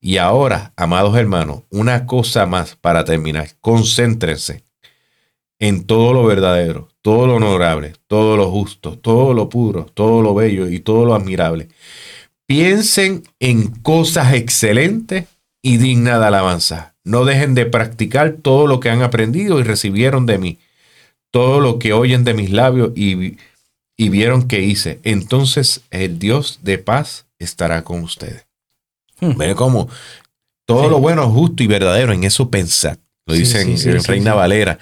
Y ahora, amados hermanos, una cosa más para terminar. Concéntrense en todo lo verdadero, todo lo honorable, todo lo justo, todo lo puro, todo lo bello y todo lo admirable. Piensen en cosas excelentes y dignas de alabanza. No dejen de practicar todo lo que han aprendido y recibieron de mí, todo lo que oyen de mis labios y, y vieron que hice. Entonces el Dios de paz estará con ustedes. Hmm. Ve cómo todo Sí. lo bueno, justo y verdadero, en eso pensar. Lo Sí, dice en, sí, sí, en sí, Reina. Valera,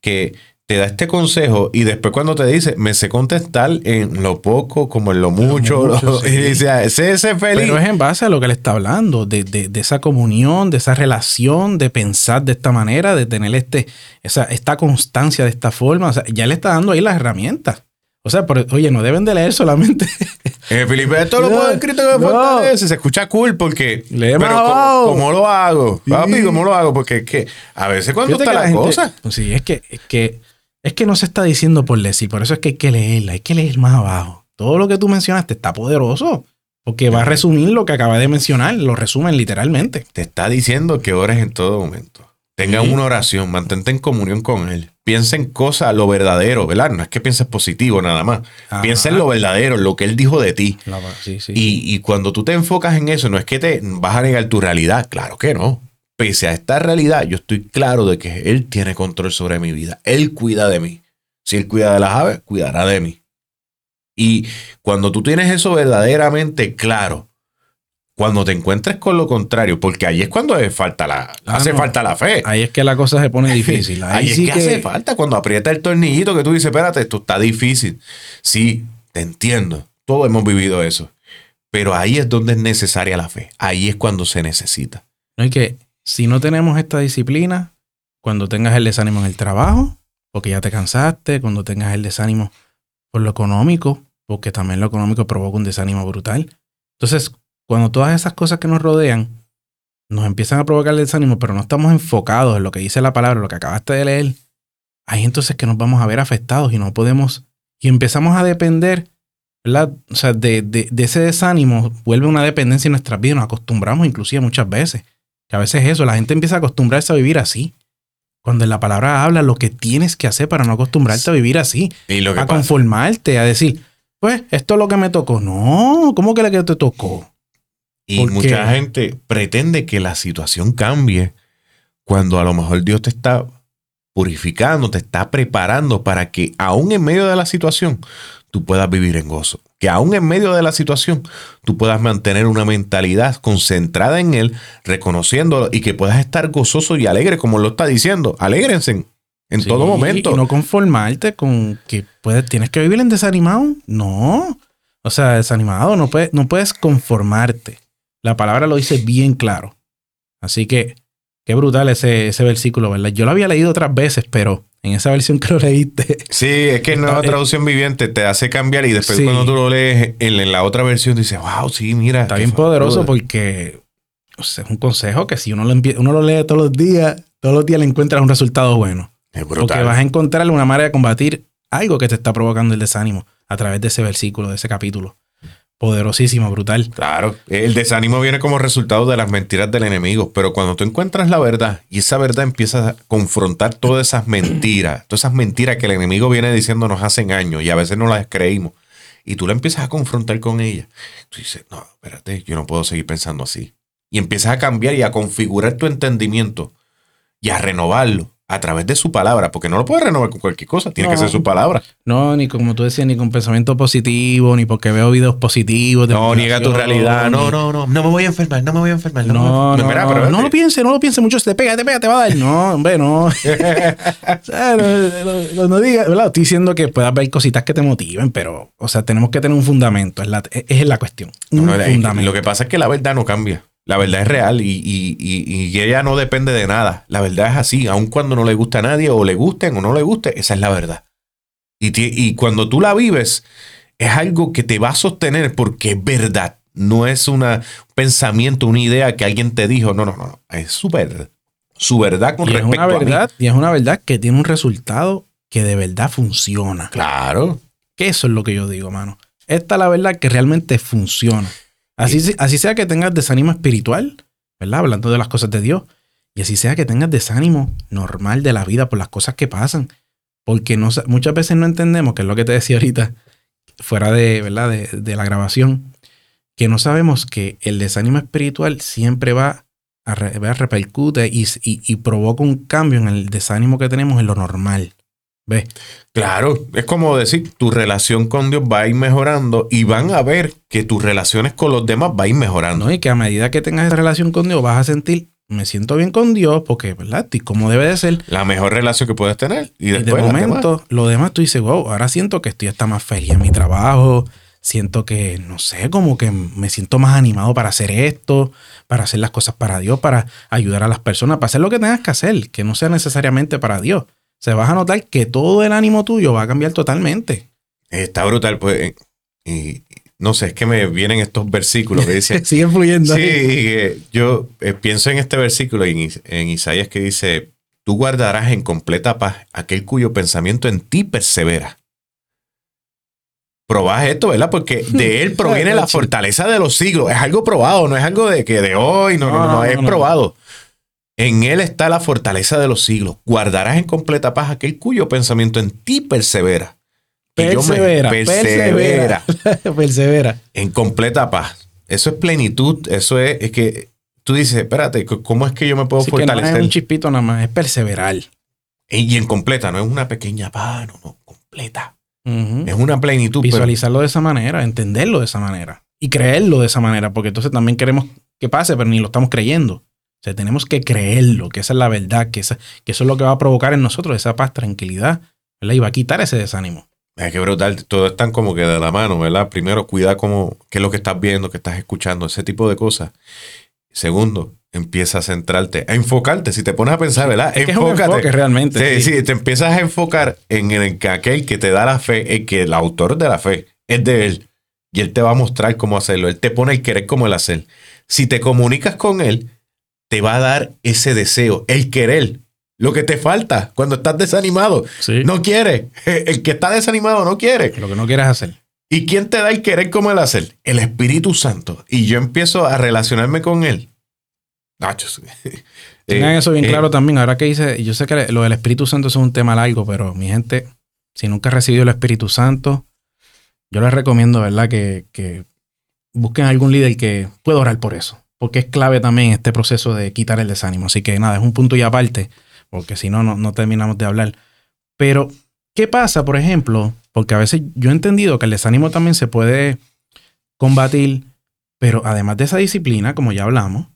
que te da este consejo y después cuando te dice, me sé contestar en lo poco como en lo mucho, mucho, lo- sí. y dice, sé ese feliz. Pero es en base a lo que él está hablando, de, de- de esa comunión, de esa relación, de pensar de esta manera, de tener este, esa, esta constancia de esta forma. O sea, ya le está dando ahí las herramientas. O sea, pero, oye, no deben de leer solamente. Eh, Felipe, esto lo puedo escrito me no. fortalece. Se escucha cool porque. Lee más pero ¿cómo, lo hago? Sí. Papi, ¿cómo lo hago? Porque es que a veces cuando está la, gente- cosa. Pues sí, es que, es que es que no se está diciendo por decir, por eso es que hay que leerla, hay que leer más abajo. Todo lo que tú mencionaste está poderoso, porque va a resumir lo que acaba de mencionar, lo resumen literalmente. Te está diciendo que ores en todo momento. Tengan Sí. una oración, mantente en comunión con Él. Piensa en cosas, lo verdadero, ¿verdad? No es que pienses positivo nada más. Ajá. Piensa en lo verdadero, en lo que Él dijo de ti. Sí, sí. Y, y cuando tú te enfocas en eso, no es que te vas a negar tu realidad. Claro que no. Pese a esta realidad, yo estoy claro de que Él tiene control sobre mi vida. Él cuida de mí. Si Él cuida de las aves, cuidará de mí. Y cuando tú tienes eso verdaderamente claro, cuando te encuentres con lo contrario, porque ahí es cuando hace falta la, Ah, hace no. falta la fe. Ahí es que la cosa se pone difícil. Ahí, Ahí, sí es que, hace falta cuando aprieta el tornillito que tú dices, espérate, esto está difícil. Sí, te entiendo. Todos hemos vivido eso. Pero ahí es donde es necesaria la fe. Ahí es cuando se necesita. No hay que, si no tenemos esta disciplina, cuando tengas el desánimo en el trabajo, porque ya te cansaste, cuando tengas el desánimo por lo económico, porque también lo económico provoca un desánimo brutal. Entonces, cuando todas esas cosas que nos rodean nos empiezan a provocar el desánimo, pero no estamos enfocados en lo que dice la palabra, lo que acabaste de leer, ahí entonces que nos vamos a ver afectados y no podemos, y empezamos a depender, ¿verdad? O sea, de, de, de ese desánimo vuelve una dependencia en nuestras vidas, nos acostumbramos inclusive muchas veces, que a veces eso, la gente empieza a acostumbrarse a vivir así. Cuando en la palabra habla lo que tienes que hacer para no acostumbrarte a vivir así, Y lo que a pasa- conformarte, a decir, pues esto es lo que me tocó. No, ¿cómo que lo que te tocó? Y ¿Por mucha qué? gente pretende que la situación cambie cuando a lo mejor Dios te está purificando, te está preparando para que aún en medio de la situación tú puedas vivir en gozo. Que aún en medio de la situación tú puedas mantener una mentalidad concentrada en Él, reconociéndolo y que puedas estar gozoso y alegre, como lo está diciendo. Alégrense en Sí, todo momento. Y no conformarte con que puedes, tienes que vivir en desanimado. No. O sea, desanimado, no puedes, no puedes conformarte. La palabra lo dice bien claro. Así que, qué brutal ese, ese versículo, ¿verdad? Yo lo había leído otras veces, pero en esa versión que lo leíste, Sí, es que en nueva Eh, traducción viviente te hace cambiar y después Sí. cuando tú lo lees en, en la otra versión dices, wow, sí, mira. está bien poderoso porque o sea, es un consejo que si uno lo, uno lo lee todos los días, todos los días le encuentras un resultado bueno. Es Porque vas a encontrar una manera de combatir algo que te está provocando el desánimo a través de ese versículo, de ese capítulo. Poderosísimo, brutal. Claro, el desánimo viene como resultado de las mentiras del enemigo, pero cuando tú encuentras la verdad y esa verdad empieza a confrontar todas esas mentiras, todas esas mentiras que el enemigo viene diciéndonos hace años y a veces no las creímos, y tú la empiezas a confrontar con ella, tú dices, no, espérate, yo no puedo seguir pensando así. Y empiezas a cambiar y a configurar tu entendimiento y a renovarlo a través de su palabra, porque no lo puedes renovar con cualquier cosa, tiene que ser su palabra. No, ni como tú decías, ni con pensamiento positivo, ni porque veo videos positivos. de No, niega tu realidad, no, no, no, no me voy a enfermar, no me voy a enfermar. No, no, Mira, no, pero no espérate. lo piense, no lo piense mucho, te pega, te pega, te va a dar. No, hombre, no. O sea, no, no- no- no diga, ¿verdad? Estoy diciendo que puedas ver cositas que te motiven, pero, o sea, tenemos que tener un fundamento, es la, es, es la cuestión. Un No, es- fundamento. lo que pasa es que la verdad no cambia. La verdad es real y, y- y- y ella no depende de nada. La verdad es así, aun cuando no le gusta a nadie o le gusten o no le guste, esa es la verdad. Y, y cuando tú la vives, es algo que te va a sostener porque es verdad. No es una, un pensamiento, una idea que alguien te dijo. No, no, no. no. Es su verdad. Su verdad con y es respecto una a mí. verdad, y es una verdad que tiene un resultado que de verdad funciona. Claro. Que eso es lo que yo digo, mano. Esta es la verdad que realmente funciona. Así, así sea que tengas desánimo espiritual, ¿verdad? Hablando de las cosas de Dios. Y así sea que tengas desánimo normal de la vida por las cosas que pasan. Porque no, muchas veces no entendemos, que es lo que te decía ahorita, fuera de, ¿verdad? de, de la grabación, que no sabemos que el desánimo espiritual siempre va a, re- va a repercute y, y- y provoca un cambio en el desánimo que tenemos en lo normal. ¿Ves? Claro, es como decir, tu relación con Dios va a ir mejorando y van a ver que tus relaciones con los demás va a ir mejorando. ¿no? Y que a medida que tengas esa relación con Dios, vas a sentir, me siento bien con Dios, porque, ¿verdad? Y como debe de ser. La mejor relación que puedes tener. Y Y de las demás. momento, lo demás tú dices, wow, ahora siento que estoy hasta más feliz en mi trabajo. Siento que, no sé, como que me siento más animado para hacer esto, para hacer las cosas para Dios, para ayudar a las personas, para hacer lo que tengas que hacer, que no sea necesariamente para Dios. Se vas a notar que todo el ánimo tuyo va a cambiar totalmente. Está brutal, pues. eh, Y no sé, es que me vienen estos versículos que dicen. Sigue fluyendo. sí, yo eh, pienso en este versículo en, en Isaías que dice: Tú guardarás en completa paz aquel cuyo pensamiento en ti persevera. Probás esto, ¿verdad? Porque de él proviene la fortaleza de los siglos. Es algo probado, no es algo de que de hoy, no, no, no, es probado. En él está la fortaleza de los siglos. Guardarás en completa paz aquel cuyo pensamiento en ti persevera. Me- Persevera, persevera persevera. en completa paz. Eso es plenitud. Eso es, es que tú dices, espérate, ¿cómo es que yo me puedo Así que no fortalecer? es un chispito nada más, es perseverar. y en completa, no es una pequeña paz, no, no, completa. Es una plenitud. pero- Visualizarlo de esa manera, entenderlo de esa manera y creerlo de esa manera, porque entonces también queremos que pase, pero ni lo estamos creyendo. O sea, tenemos que creerlo, que esa es la verdad, que, esa- que eso es lo que va a provocar en nosotros esa paz, tranquilidad, ¿verdad? Y va a quitar ese desánimo. Es que brutal, todo están como que de la mano, ¿verdad? Primero, cuida como qué es lo que estás viendo, qué estás escuchando, ese tipo de cosas. Segundo, empieza a centrarte, a enfocarte. Si te pones a pensar, ¿verdad? Es que es un Enfócate. enfoque realmente. Sí, sí, te empiezas a enfocar en el que aquel que te da la fe, el que el autor de la fe es de él. Y él te va a mostrar cómo hacerlo. Él te pone el querer como el hacer. Si te comunicas con él, te va a dar ese deseo, el querer. Lo que te falta cuando estás desanimado. Sí. No quiere. El que está desanimado no quiere. Lo que no quieres hacer. ¿Y quién te da el querer como el hacer? El Espíritu Santo. Y yo empiezo a relacionarme con él. Nacho, sí. Tengan Eh, eso bien eh, claro también. Ahora que dice, yo sé que lo del Espíritu Santo es un tema largo, pero mi gente, si nunca has recibido el Espíritu Santo, yo les recomiendo, ¿verdad? Que, que busquen algún líder que pueda orar por eso. Porque es clave también este proceso de quitar el desánimo. Así que nada, es un punto y aparte, porque si no, no, no terminamos de hablar. Pero, ¿qué pasa, por ejemplo? Porque a veces yo he entendido que el desánimo también se puede combatir, pero además de esa disciplina, como ya hablamos,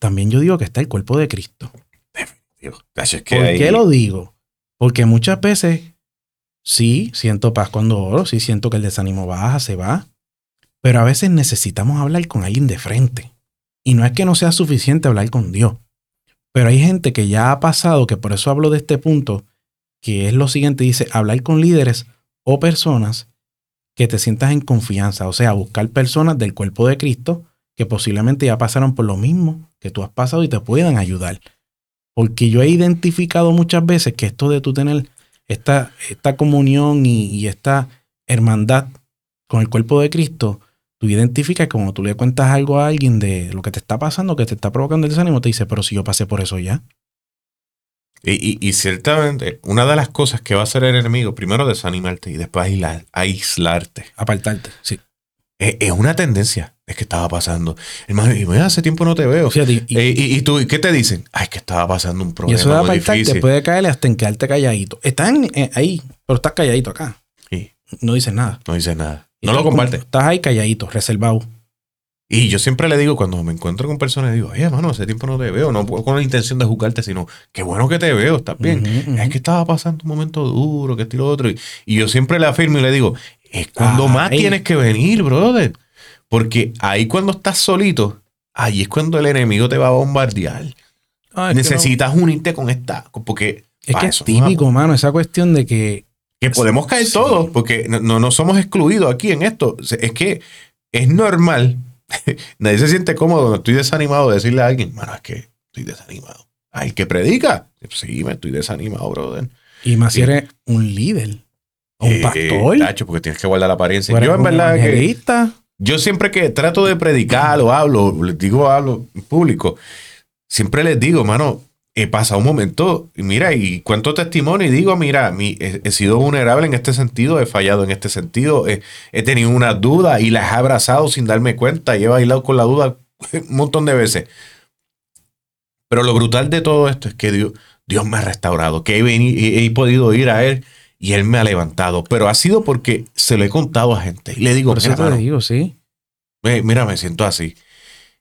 también yo digo que está el cuerpo de Cristo. Es que ¿Por qué lo digo? Porque muchas veces sí siento paz cuando oro, sí siento que el desánimo baja, se va, pero a veces necesitamos hablar con alguien de frente. Y no es que no sea suficiente hablar con Dios, pero hay gente que ya ha pasado, que por eso hablo de este punto, que es lo siguiente, dice, hablar con líderes o personas que te sientas en confianza, o sea, buscar personas del cuerpo de Cristo que posiblemente ya pasaron por lo mismo que tú has pasado y te puedan ayudar. Porque yo he identificado muchas veces que esto de tú tener esta, esta comunión y, y esta hermandad con el cuerpo de Cristo, tú identificas que cuando tú le cuentas algo a alguien de lo que te está pasando, que te está provocando el desánimo, te dice, pero si yo pasé por eso ya. Y, y- y ciertamente, una de las cosas que va a hacer el enemigo, primero desanimarte y después aislar- aislarte. Apartarte. Sí. Es, es una tendencia. Es que estaba pasando. Hermano, y mira, hace tiempo no te veo. Y, Eh, y, y tú, ¿y ¿qué te dicen? Ay, es que estaba pasando un y problema eso de apartarte difícil. puede caerle hasta en quedarte calladito. Están eh, ahí, pero estás calladito acá. Sí, No dices nada. no dice nada. No lo comparte. Estás ahí calladito, reservado. Y yo siempre le digo, cuando me encuentro con personas, digo, oye, hermano, hace tiempo no te veo. No con la intención de juzgarte, sino, qué bueno que te veo, estás bien. Es que estaba pasando un momento duro, que esto y lo otro. Y, y yo siempre le afirmo y le digo, es cuando Ah, más tienes que venir, brother. Porque ahí cuando estás solito, ahí es cuando el enemigo te va a bombardear. Ah, no- Necesitas unirte con esta. Porque Es que es típico, mano, esa cuestión de que Que podemos caer Sí. todos, porque no, no, somos excluidos aquí en esto. Es que es normal. Nadie se siente cómodo cuando estoy desanimado de decirle a alguien, mano, es que estoy desanimado. Ay, que predica. Sí, me estoy desanimado, brother. Y más si eres un líder o un Eh, pastor. tacho, porque tienes que guardar la apariencia. Yo en verdad que yo siempre que trato de predicar o hablo, les digo hablo en público, siempre les digo, mano, he pasado un momento, y mira, y cuento testimonio y digo, mira, mi, he, he sido vulnerable en este sentido, he fallado en este sentido, he, he tenido una duda y las he abrazado sin darme cuenta y he bailado con la duda un montón de veces. Pero lo brutal de todo esto es que Dios, Dios me ha restaurado, que he, veni- he- he podido ir a Él y Él me ha levantado. Pero ha sido porque se lo he contado a gente. Y le digo, Por eso mira, te mano, digo, sí. "Ve, mira, me siento así.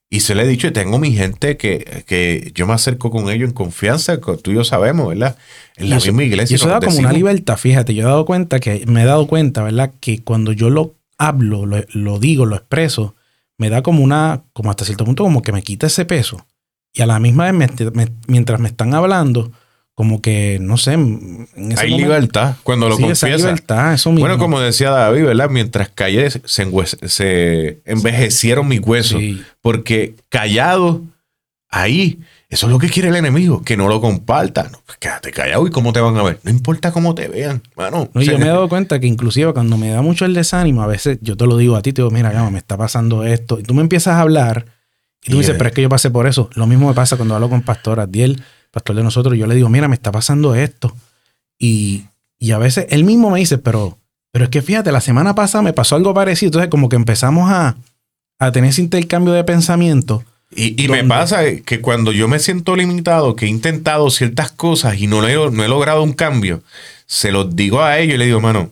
Y se le he dicho, y tengo mi gente que, que yo me acerco con ellos en confianza, que tú y yo sabemos, ¿verdad? En Y la eso- misma iglesia. Y eso da como una libertad, fíjate, yo he dado cuenta que, me he dado cuenta, ¿verdad? Que cuando yo lo hablo, lo, lo digo, lo expreso, me da como una, como hasta cierto punto, como que me quita ese peso. Y a la misma vez, me- me- mientras me están hablando, como que, no sé, en ese Hay momento- libertad cuando lo sí, esa confiesa. libertad, eso mismo. Bueno, como decía David, ¿verdad? Mientras callé, se, envejecieron mis huesos. Sí. Porque callado, ahí, eso es lo que quiere el enemigo, que no lo compartan. No, pues quédate callado y cómo te van a ver. No importa cómo te vean, mano. No, y O sea, yo me he dado cuenta que inclusive cuando me da mucho el desánimo, a veces yo te lo digo a ti, te digo, mira, Gama, me está pasando esto. Y tú me empiezas a hablar y tú me dices, pero es que yo pasé por eso. Lo mismo me pasa cuando hablo con Pastor Adiel, pastor de nosotros. Yo le digo, mira, me está pasando esto. Y, y a veces él mismo me dice, pero, pero es que fíjate, la semana pasada me pasó algo parecido. Entonces como que empezamos a, a tener ese intercambio de pensamiento. Y, y me pasa que cuando yo me siento limitado, que he intentado ciertas cosas y no, he, no he logrado un cambio, se los digo a ellos y le digo, mano,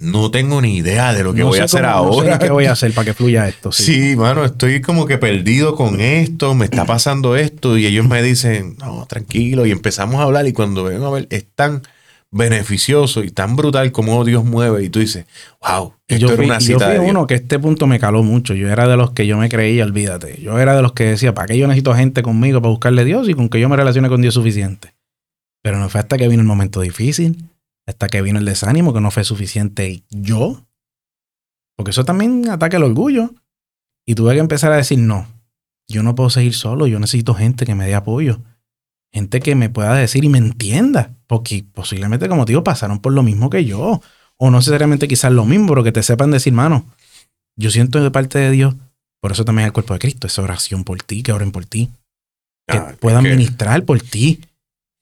no tengo ni idea de lo que No voy a hacer cómo- no sé ahora. ¿Qué voy a hacer para que fluya esto? Sí. Sí, mano, estoy como que perdido con esto, me está pasando esto y ellos me dicen, no, tranquilo, y empezamos a hablar y cuando ven a ver, es tan beneficioso y tan brutal como Dios mueve y tú dices, wow, esto yo era fui, una yo cita fui de Dios. uno que este punto me caló mucho. Yo era de los que yo me creía, olvídate. Yo era de los que decía, ¿para qué yo necesito gente conmigo para buscarle a Dios y con que yo me relacione con Dios suficiente? Pero no fue hasta que vino el momento difícil, hasta que vino el desánimo, que no fue suficiente yo. Porque eso también ataca el orgullo. Y tuve que empezar a decir, no, yo no puedo seguir solo, yo necesito gente que me dé apoyo, gente que me pueda decir y me entienda, porque posiblemente, como te digo, pasaron por lo mismo que yo, o no necesariamente quizás lo mismo, pero que te sepan decir, mano, yo siento de parte de Dios, por eso también el cuerpo de Cristo, esa oración por ti, que oren por ti, que Ah, puedan que- ministrar por ti,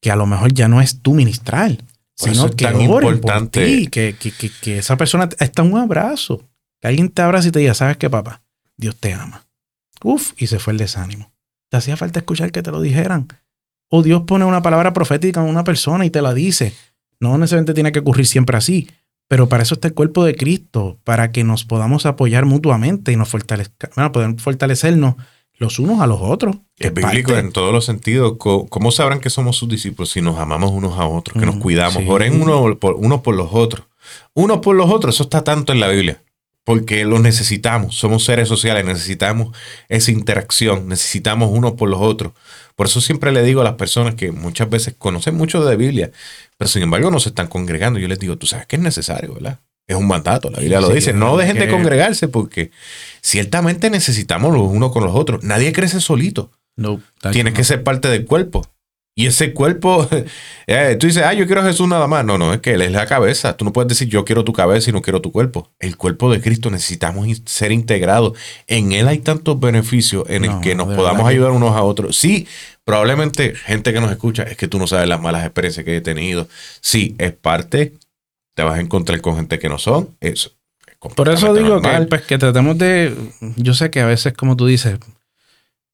que a lo mejor ya no es tú ministrar, Por sino que tan oren por importante- ti, que, que, que, que esa persona está un abrazo, que alguien te abraza y te diga, ¿sabes qué, papá? Dios te ama. Uf, y se fue el desánimo. Te hacía falta escuchar que te lo dijeran. O Dios pone una palabra profética en una persona y te la dice. No necesariamente tiene que ocurrir siempre así, pero para eso está el cuerpo de Cristo, para que nos podamos apoyar mutuamente y nos fortalezca, bueno, poder fortalecernos los unos a los otros. Es bíblico parte- en todos los sentidos. ¿Cómo sabrán que somos sus discípulos si nos amamos unos a otros, que nos Mm, cuidamos? sí. Oren uno por, unos por los otros. Unos por los otros, eso está tanto en la Biblia. Porque lo necesitamos. Somos seres sociales, necesitamos esa interacción, necesitamos unos por los otros. Por eso siempre le digo a las personas que muchas veces conocen mucho de Biblia, pero sin embargo no se están congregando. Yo les digo, tú sabes que es necesario, ¿verdad? Es un mandato, la Biblia lo dice. No dejen de congregarse porque ciertamente necesitamos los unos con los otros. Nadie crece solito. No, Tienes que ser parte del cuerpo. Y ese cuerpo, eh, tú dices, ah, yo quiero a Jesús nada más. No, no, es que Él es la cabeza. Tú no puedes decir, yo quiero tu cabeza y no quiero tu cuerpo. El cuerpo de Cristo necesitamos ser integrados. En Él hay tantos beneficios en el que nos podamos verdad ayudar unos a otros. Sí, probablemente gente que nos escucha, es que tú no sabes las malas experiencias que he tenido. Sí, es parte. Te vas a encontrar con gente que no son. Eso. es Por eso digo que, pues, que tratemos de. Yo sé que a veces, como tú dices,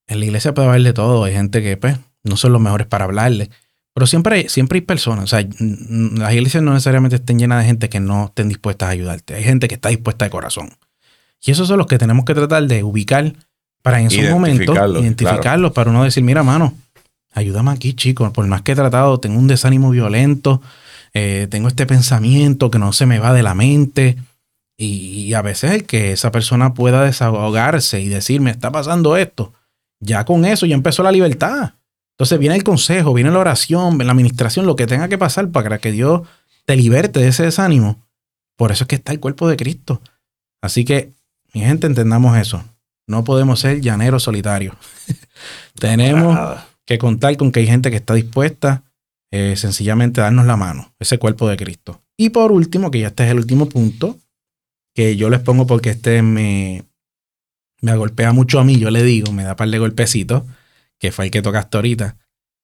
en la iglesia puede haber de todo. Hay gente que, pues, no son los mejores para hablarle. Pero siempre hay, siempre hay personas. O sea, las iglesias no necesariamente estén llenas de gente que no estén dispuestas a ayudarte. Hay gente que está dispuesta de corazón. Y esos son los que tenemos que tratar de ubicar para en esos momentos Identificarlos, identificarlos para uno decir, mira, mano, ayúdame aquí, chicos. Por más que he tratado, tengo un desánimo violento, eh, tengo este pensamiento que no se me va de la mente. Y, y a veces el que esa persona pueda desahogarse y decir, me está pasando esto, ya con eso ya empezó la libertad. Entonces viene el consejo, viene la oración, la administración, lo que tenga que pasar para que Dios te liberte de ese desánimo. Por eso es que está el cuerpo de Cristo. Así que, mi gente, entendamos eso. No podemos ser llaneros solitarios. Tenemos que contar con que hay gente que está dispuesta eh, sencillamente darnos la mano, ese cuerpo de Cristo. Y por último, que ya este es el último punto, que yo les pongo porque este me, me golpea mucho a mí, yo le digo, me da par de golpecitos, que fue el que tocaste ahorita.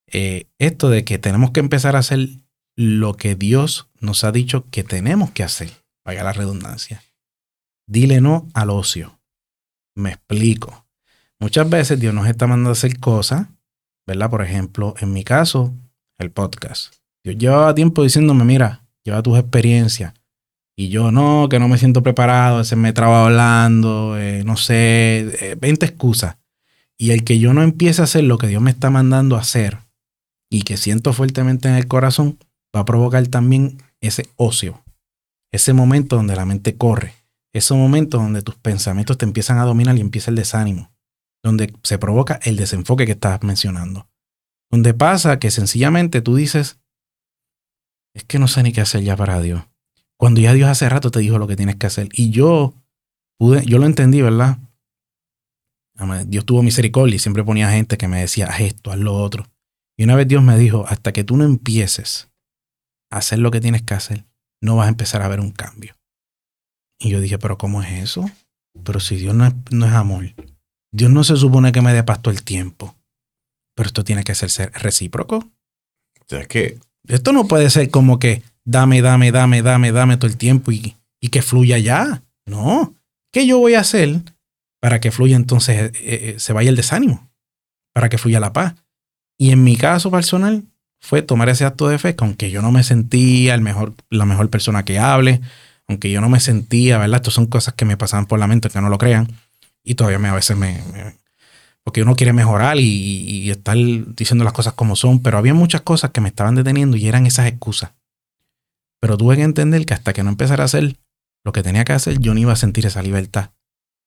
Eh, esto de que tenemos que empezar a hacer lo que Dios nos ha dicho que tenemos que hacer, vaya la redundancia. Dile no al ocio. Me explico. Muchas veces Dios nos está mandando a hacer cosas, ¿verdad? Por ejemplo, en mi caso, el podcast. Dios llevaba tiempo diciéndome, mira, lleva tus experiencias. Y yo no, que no me siento preparado, veces me traba hablando, eh, no sé, eh, 20 excusas. Y el que yo no empiece a hacer lo que Dios me está mandando a hacer y que siento fuertemente en el corazón, va a provocar también ese ocio, ese momento donde la mente corre, ese momento donde tus pensamientos te empiezan a dominar y empieza el desánimo, donde se provoca el desenfoque que estabas mencionando, donde pasa que sencillamente tú dices, es que no sé ni qué hacer ya para Dios. Cuando ya Dios hace rato te dijo lo que tienes que hacer. Y yo pude, yo lo entendí, ¿verdad? Dios tuvo misericordia y siempre ponía gente que me decía, haz esto, haz lo otro. Y una vez Dios me dijo, hasta que tú no empieces a hacer lo que tienes que hacer, no vas a empezar a ver un cambio. Y yo dije, pero ¿cómo es eso? Pero si Dios no es, no es amor, Dios no se supone que me dé pasto el tiempo. Pero esto tiene que ser, ser recíproco. O sea, es que Esto no puede ser como que dame, dame, dame, dame, dame todo el tiempo y, y que fluya ya. No. ¿Qué yo voy a hacer para que fluya entonces, eh, eh, se vaya el desánimo? Para que fluya la paz. Y en mi caso personal fue tomar ese acto de fe, que aunque yo no me sentía el mejor, la mejor persona que hable, aunque yo no me sentía, ¿verdad? Estas son cosas que me pasaban por la mente, que no lo crean. Y todavía me, a veces me, me- porque uno quiere mejorar y, y estar diciendo las cosas como son, pero había muchas cosas que me estaban deteniendo y eran esas excusas. Pero tuve que entender que hasta que no empezara a hacer lo que tenía que hacer, yo no iba a sentir esa libertad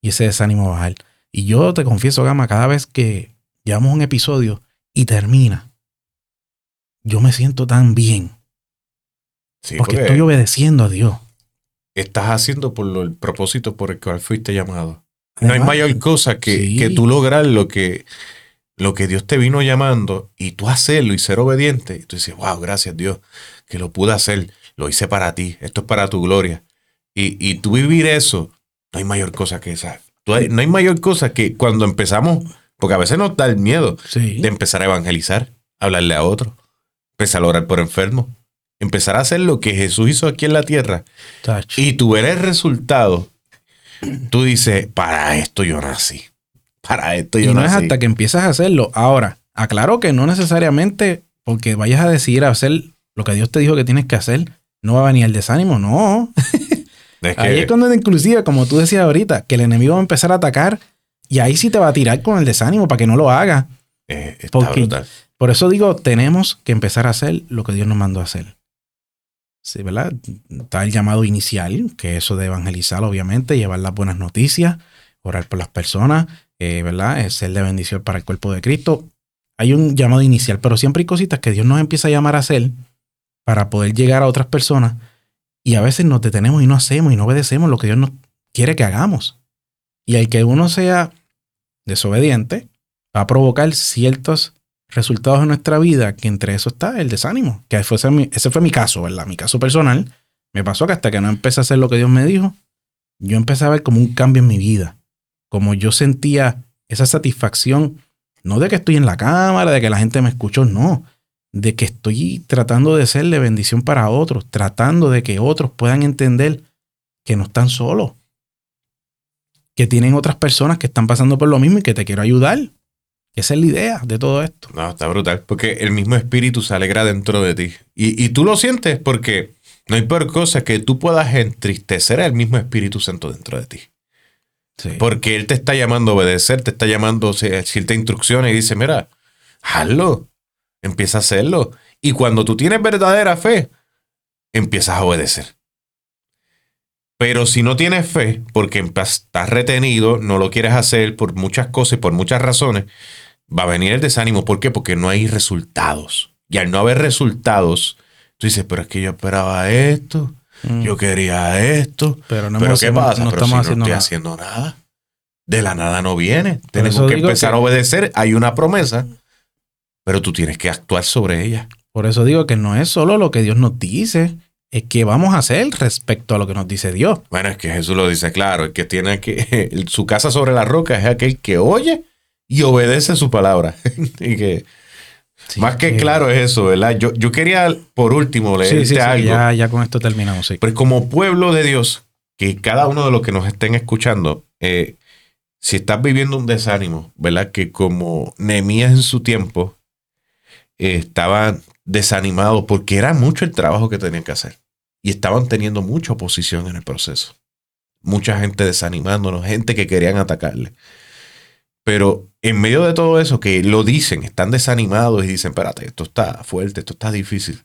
y ese desánimo bajar. Y yo te confieso, Gama, cada vez que llevamos un episodio y termina, yo me siento tan bien sí, porque porque estoy obedeciendo a Dios. estás haciendo por lo- el propósito por el cual fuiste llamado. No hay mayor cosa que, sí. que tú lograr lo que, lo que Dios te vino llamando y tú hacerlo y ser obediente. Y tú dices, wow, gracias Dios, que lo pude hacer. Lo hice para ti. Esto es para tu gloria. Y, y tú vivir eso, no hay mayor cosa que esa. No hay mayor cosa que cuando empezamos, porque a veces nos da el miedo Sí. de empezar a evangelizar, hablarle a otro, empezar a orar por enfermos, empezar a hacer lo que Jesús hizo aquí en la tierra y tú ver el resultado, tú dices, para esto yo nací. Para esto Y yo no es hasta que empiezas a hacerlo. Ahora, aclaro que no necesariamente porque vayas a decidir hacer lo que Dios te dijo que tienes que hacer, no va a venir el desánimo. No. Es Ahí es cuando, inclusive, como tú decías ahorita, que el enemigo va a empezar a atacar y ahí sí te va a tirar con el desánimo para que no lo haga. eh, está porque-. Por eso digo, tenemos que empezar a hacer lo que Dios nos mandó a hacer. Sí, ¿verdad? Está el llamado inicial, que es eso de evangelizar, obviamente, llevar las buenas noticias, orar por las personas, eh, ¿verdad? Es ser de bendición para el cuerpo de Cristo. Hay un llamado inicial, pero siempre hay cositas que Dios nos empieza a llamar a hacer para poder llegar a otras personas y a veces nos detenemos y no hacemos y no obedecemos lo que Dios nos quiere que hagamos. Y el que uno sea desobediente va a provocar ciertos resultados en nuestra vida, que entre eso está el desánimo, que ese, ese fue mi caso, ¿verdad? Mi caso personal. Me pasó que hasta que no empecé a hacer lo que Dios me dijo, yo empecé a ver como un cambio en mi vida, como yo sentía esa satisfacción, no de que estoy en la cámara, de que la gente me escuchó, no, de que estoy tratando de ser de bendición para otros, tratando de que otros puedan entender que no están solos, que tienen otras personas que están pasando por lo mismo y que te quiero ayudar. Esa es la idea de todo esto. No, está brutal. Porque el mismo espíritu se alegra dentro de ti. Y, y tú lo sientes porque no hay peor cosa que tú puedas entristecer al mismo Espíritu Santo dentro de ti. Sí. Porque Él te está llamando a obedecer, te está llamando a ciertas instrucciones y dice, mira, hazlo, empieza a hacerlo. Y cuando tú tienes verdadera fe, empiezas a obedecer. Pero si no tienes fe, porque estás retenido, no lo quieres hacer por muchas cosas y por muchas razones, va a venir el desánimo. ¿Por qué? Porque no hay resultados. Y al no haber resultados, tú dices, pero es que yo esperaba esto, Mm. yo quería esto. pero no Pero ¿qué pasa? No Pero estamos si no haciendo estoy nada. haciendo nada. De la nada no viene. Tenemos que empezar que- a obedecer. Hay una promesa, pero tú tienes que actuar sobre ella. Por eso digo que no es solo lo que Dios nos dice, es que vamos a hacer respecto a lo que nos dice Dios. Bueno, es que Jesús lo dice claro. El que tiene que su casa sobre la roca es aquel que oye y obedece su palabra. y que Sí, más que eh, claro es eso, ¿verdad? Yo, yo quería por último Sí, leerte sí, sí, algo. ya, ya con esto terminamos. Sí. Pues como pueblo de Dios, que cada uno de los que nos estén escuchando, eh, si estás viviendo un desánimo, ¿verdad? Que como Nehemías en su tiempo eh, estaban desanimados porque era mucho el trabajo que tenían que hacer y estaban teniendo mucha oposición en el proceso. Mucha gente desanimándonos, gente que querían atacarle. Pero en medio de todo eso, que lo dicen, están desanimados y dicen, espérate, esto está fuerte, esto está difícil.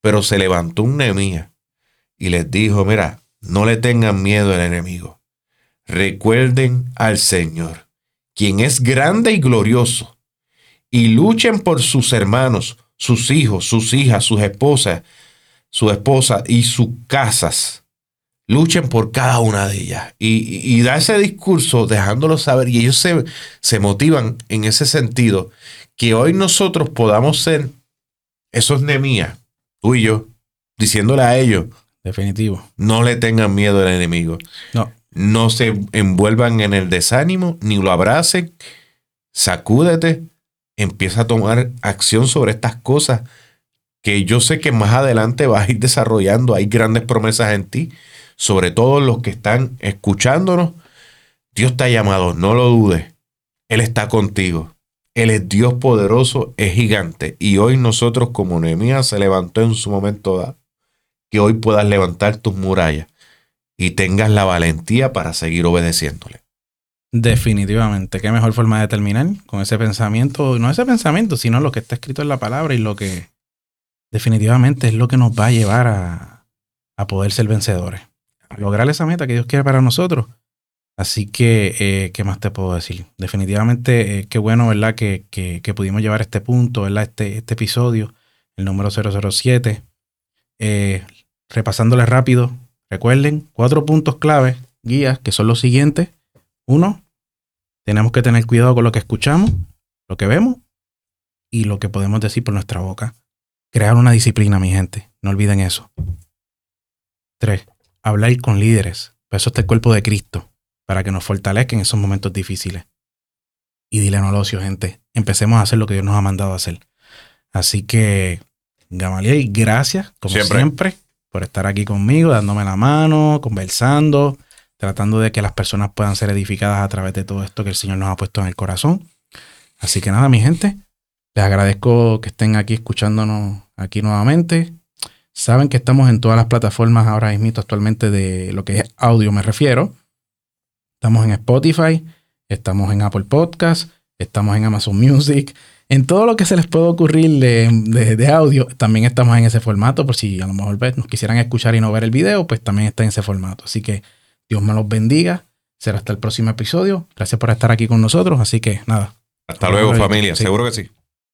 Pero se levantó un Nehemías y les dijo, mira, no le tengan miedo al enemigo. Recuerden al Señor, quien es grande y glorioso, y luchen por sus hermanos, sus hijos, sus hijas, sus esposas, su esposa y sus casas. Luchen por cada una de ellas. Y, y- da ese discurso dejándolo saber. Y ellos se, se motivan en ese sentido. Que hoy nosotros podamos ser esos Nemías, tú y yo, diciéndole a ellos, Definitivo. no le tengan miedo al enemigo. No. No se envuelvan en el desánimo, ni lo abracen. Sacúdete. Empieza a tomar acción sobre estas cosas que yo sé que más adelante vas a ir desarrollando. Hay grandes promesas en ti. Sobre todo los que están escuchándonos. Dios te ha llamado, no lo dudes. Él está contigo. Él es Dios poderoso, es gigante. Y hoy nosotros, como Nehemías se levantó en su momento dado, que hoy puedas levantar tus murallas y tengas la valentía para seguir obedeciéndole. Definitivamente. Qué mejor forma de terminar con ese pensamiento. No ese pensamiento, sino lo que está escrito en la palabra y lo que definitivamente es lo que nos va a llevar a, a poder ser vencedores. A lograr esa meta que Dios quiere para nosotros. Así que, eh, ¿qué más te puedo decir? Definitivamente, eh, qué bueno, ¿verdad? Que, que, pudimos llevar este punto, ¿verdad? Este, este episodio, el número 007. Eh, repasándole rápido, recuerden, cuatro puntos clave, guías, que son los siguientes. Uno, tenemos que tener cuidado con lo que escuchamos, lo que vemos y lo que podemos decir por nuestra boca. Crear una disciplina, mi gente. No olviden eso. Tres, hablar con líderes. Para eso está el cuerpo de Cristo, para que nos fortalezca en esos momentos difíciles. Y dile no al ocio, gente. Empecemos a hacer lo que Dios nos ha mandado a hacer. Así que, Gamaliel, gracias, como siempre. por estar aquí conmigo, dándome la mano, conversando, tratando de que las personas puedan ser edificadas a través de todo esto que el Señor nos ha puesto en el corazón. Así que nada, mi gente, les agradezco que estén aquí escuchándonos aquí nuevamente. Saben que estamos en todas las plataformas ahora mismo actualmente de lo que es audio me refiero. Estamos en Spotify, estamos en Apple Podcast, estamos en Amazon Music, en todo lo que se les puede ocurrir de, audio, también estamos en ese formato, por si a lo mejor nos quisieran escuchar y no ver el video, pues también está en ese formato. Así que Dios me los bendiga. Será hasta el próximo episodio. Gracias por estar aquí con nosotros. Así que nada. Hasta luego, familia. Seguro que sí.